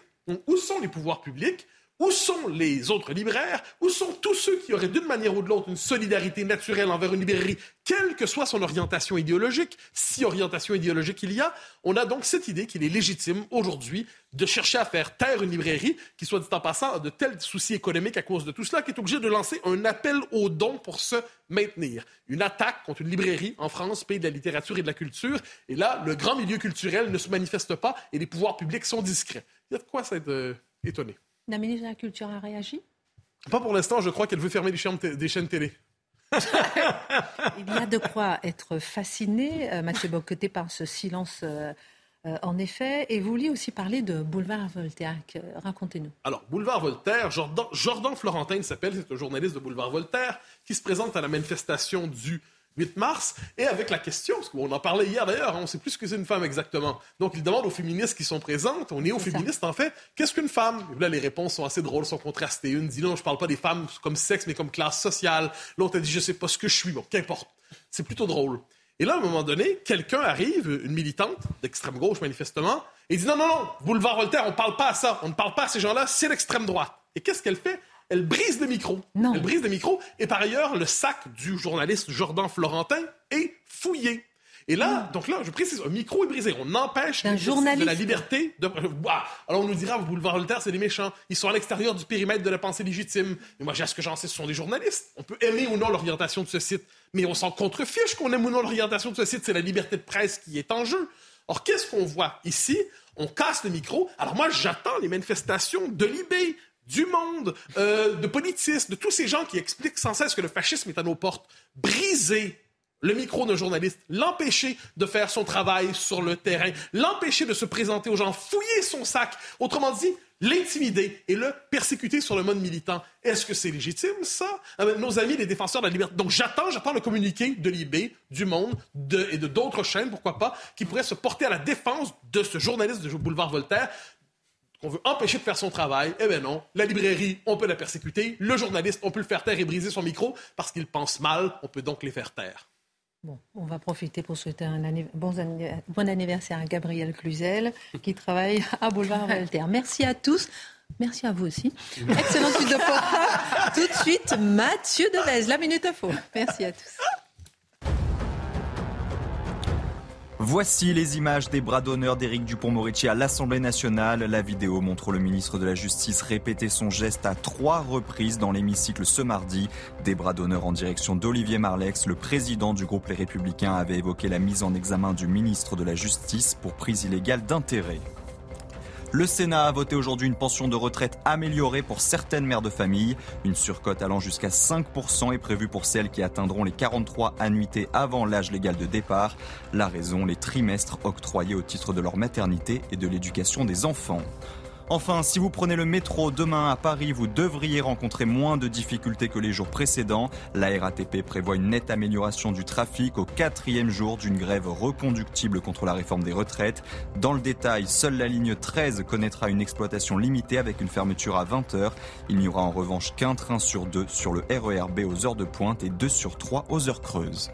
Où sont les pouvoirs publics? Où sont les autres libraires? Où sont tous ceux qui auraient d'une manière ou de l'autre une solidarité naturelle envers une librairie, quelle que soit son orientation idéologique? Si orientation idéologique il y a, on a donc cette idée qu'il est légitime aujourd'hui de chercher à faire taire une librairie qui, soit dit en passant, a de tels soucis économiques à cause de tout cela qu'il est obligé de lancer un appel aux dons pour se maintenir. Une attaque contre une librairie en France, pays de la littérature et de la culture. Et là, le grand milieu culturel ne se manifeste pas et les pouvoirs publics sont discrets. Il y a de quoi s'être euh, étonné. La ministre de la Culture a réagi? Pas pour l'instant, je crois qu'elle veut fermer des chaînes, des chaînes télé. Il y a de quoi être fasciné, euh, Mathieu Bocoté, par ce silence. Euh, euh, en effet, et vous vouliez aussi parler de Boulevard Voltaire. Racontez-nous. Alors, Boulevard Voltaire, Jordan, Jordan Florentin s'appelle, c'est un journaliste de Boulevard Voltaire, qui se présente à la manifestation du 8 mars, et avec la question, parce qu'on en parlait hier d'ailleurs, hein, on ne sait plus ce que c'est une femme exactement. Donc il demande aux féministes qui sont présentes, aux néo-féministes en fait, qu'est-ce qu'une femme? Et Là, les réponses sont assez drôles, sont contrastées. Une dit non, je ne parle pas des femmes comme sexe, mais comme classe sociale. L'autre a dit je ne sais pas ce que je suis. Bon, qu'importe. C'est plutôt drôle. Et là, à un moment donné, quelqu'un arrive, une militante d'extrême gauche manifestement, et dit non, non, non, boulevard Voltaire, on ne parle pas à ça, on ne parle pas à ces gens-là, c'est l'extrême droite. Et qu'est-ce qu'elle fait? Elle brise le micro. Non. Elle brise le micro. Et par ailleurs, le sac du journaliste Jordan Florentin est fouillé. Et là, donc là, je précise, un micro est brisé. On empêche de la liberté de. Alors on nous dira, boulevard Voltaire, c'est des méchants. Ils sont à l'extérieur du périmètre de la pensée légitime. Mais moi, j'ai ce que j'en sais, ce sont des journalistes. On peut aimer ou non l'orientation de ce site, mais on s'en contrefiche qu'on aime ou non l'orientation de ce site. C'est la liberté de presse qui est en jeu. Or, qu'est-ce qu'on voit ici? On casse le micro. Alors moi, j'attends les manifestations de l'IB, du monde, euh, de politistes, de tous ces gens qui expliquent sans cesse que le fascisme est à nos portes, briser le micro d'un journaliste, l'empêcher de faire son travail sur le terrain, l'empêcher de se présenter aux gens, fouiller son sac, autrement dit, l'intimider et le persécuter sur le mode militant. Est-ce que c'est légitime, ça? Ah ben, nos amis, les défenseurs de la liberté. Donc, j'attends, j'attends le communiqué de l'IB, du Monde et de d'autres chaînes, pourquoi pas, qui pourraient se porter à la défense de ce journaliste de Boulevard Voltaire qu'on veut empêcher de faire son travail, eh bien non. La librairie, on peut la persécuter. Le journaliste, on peut le faire taire et briser son micro parce qu'il pense mal. On peut donc les faire taire. Bon, on va profiter pour souhaiter un bon, bon, anniversaire à Gabriel Cluzel qui travaille à Boulevard Voltaire. Merci à tous. Merci à vous aussi. Excellente suite de fois. Tout de suite, Mathieu Devez, la Minute Info. Merci à tous. Voici les images des bras d'honneur d'Éric Dupont-Moretti à l'Assemblée nationale. La vidéo montre le ministre de la Justice répéter son geste à trois reprises dans l'hémicycle ce mardi. Des bras d'honneur en direction d'Olivier Marlex. Le président du groupe Les Républicains avait évoqué la mise en examen du ministre de la Justice pour prise illégale d'intérêt. Le Sénat a voté aujourd'hui une pension de retraite améliorée pour certaines mères de famille. Une surcote allant jusqu'à 5% est prévue pour celles qui atteindront les 43 annuités avant l'âge légal de départ. La raison, les trimestres octroyés au titre de leur maternité et de l'éducation des enfants. Enfin, si vous prenez le métro demain à Paris, vous devriez rencontrer moins de difficultés que les jours précédents. La RATP prévoit une nette amélioration du trafic au quatrième jour d'une grève reconductible contre la réforme des retraites. Dans le détail, seule la ligne 13 connaîtra une exploitation limitée avec une fermeture à 20h. Il n'y aura en revanche qu'un train sur deux sur le RERB aux heures de pointe et deux sur trois aux heures creuses.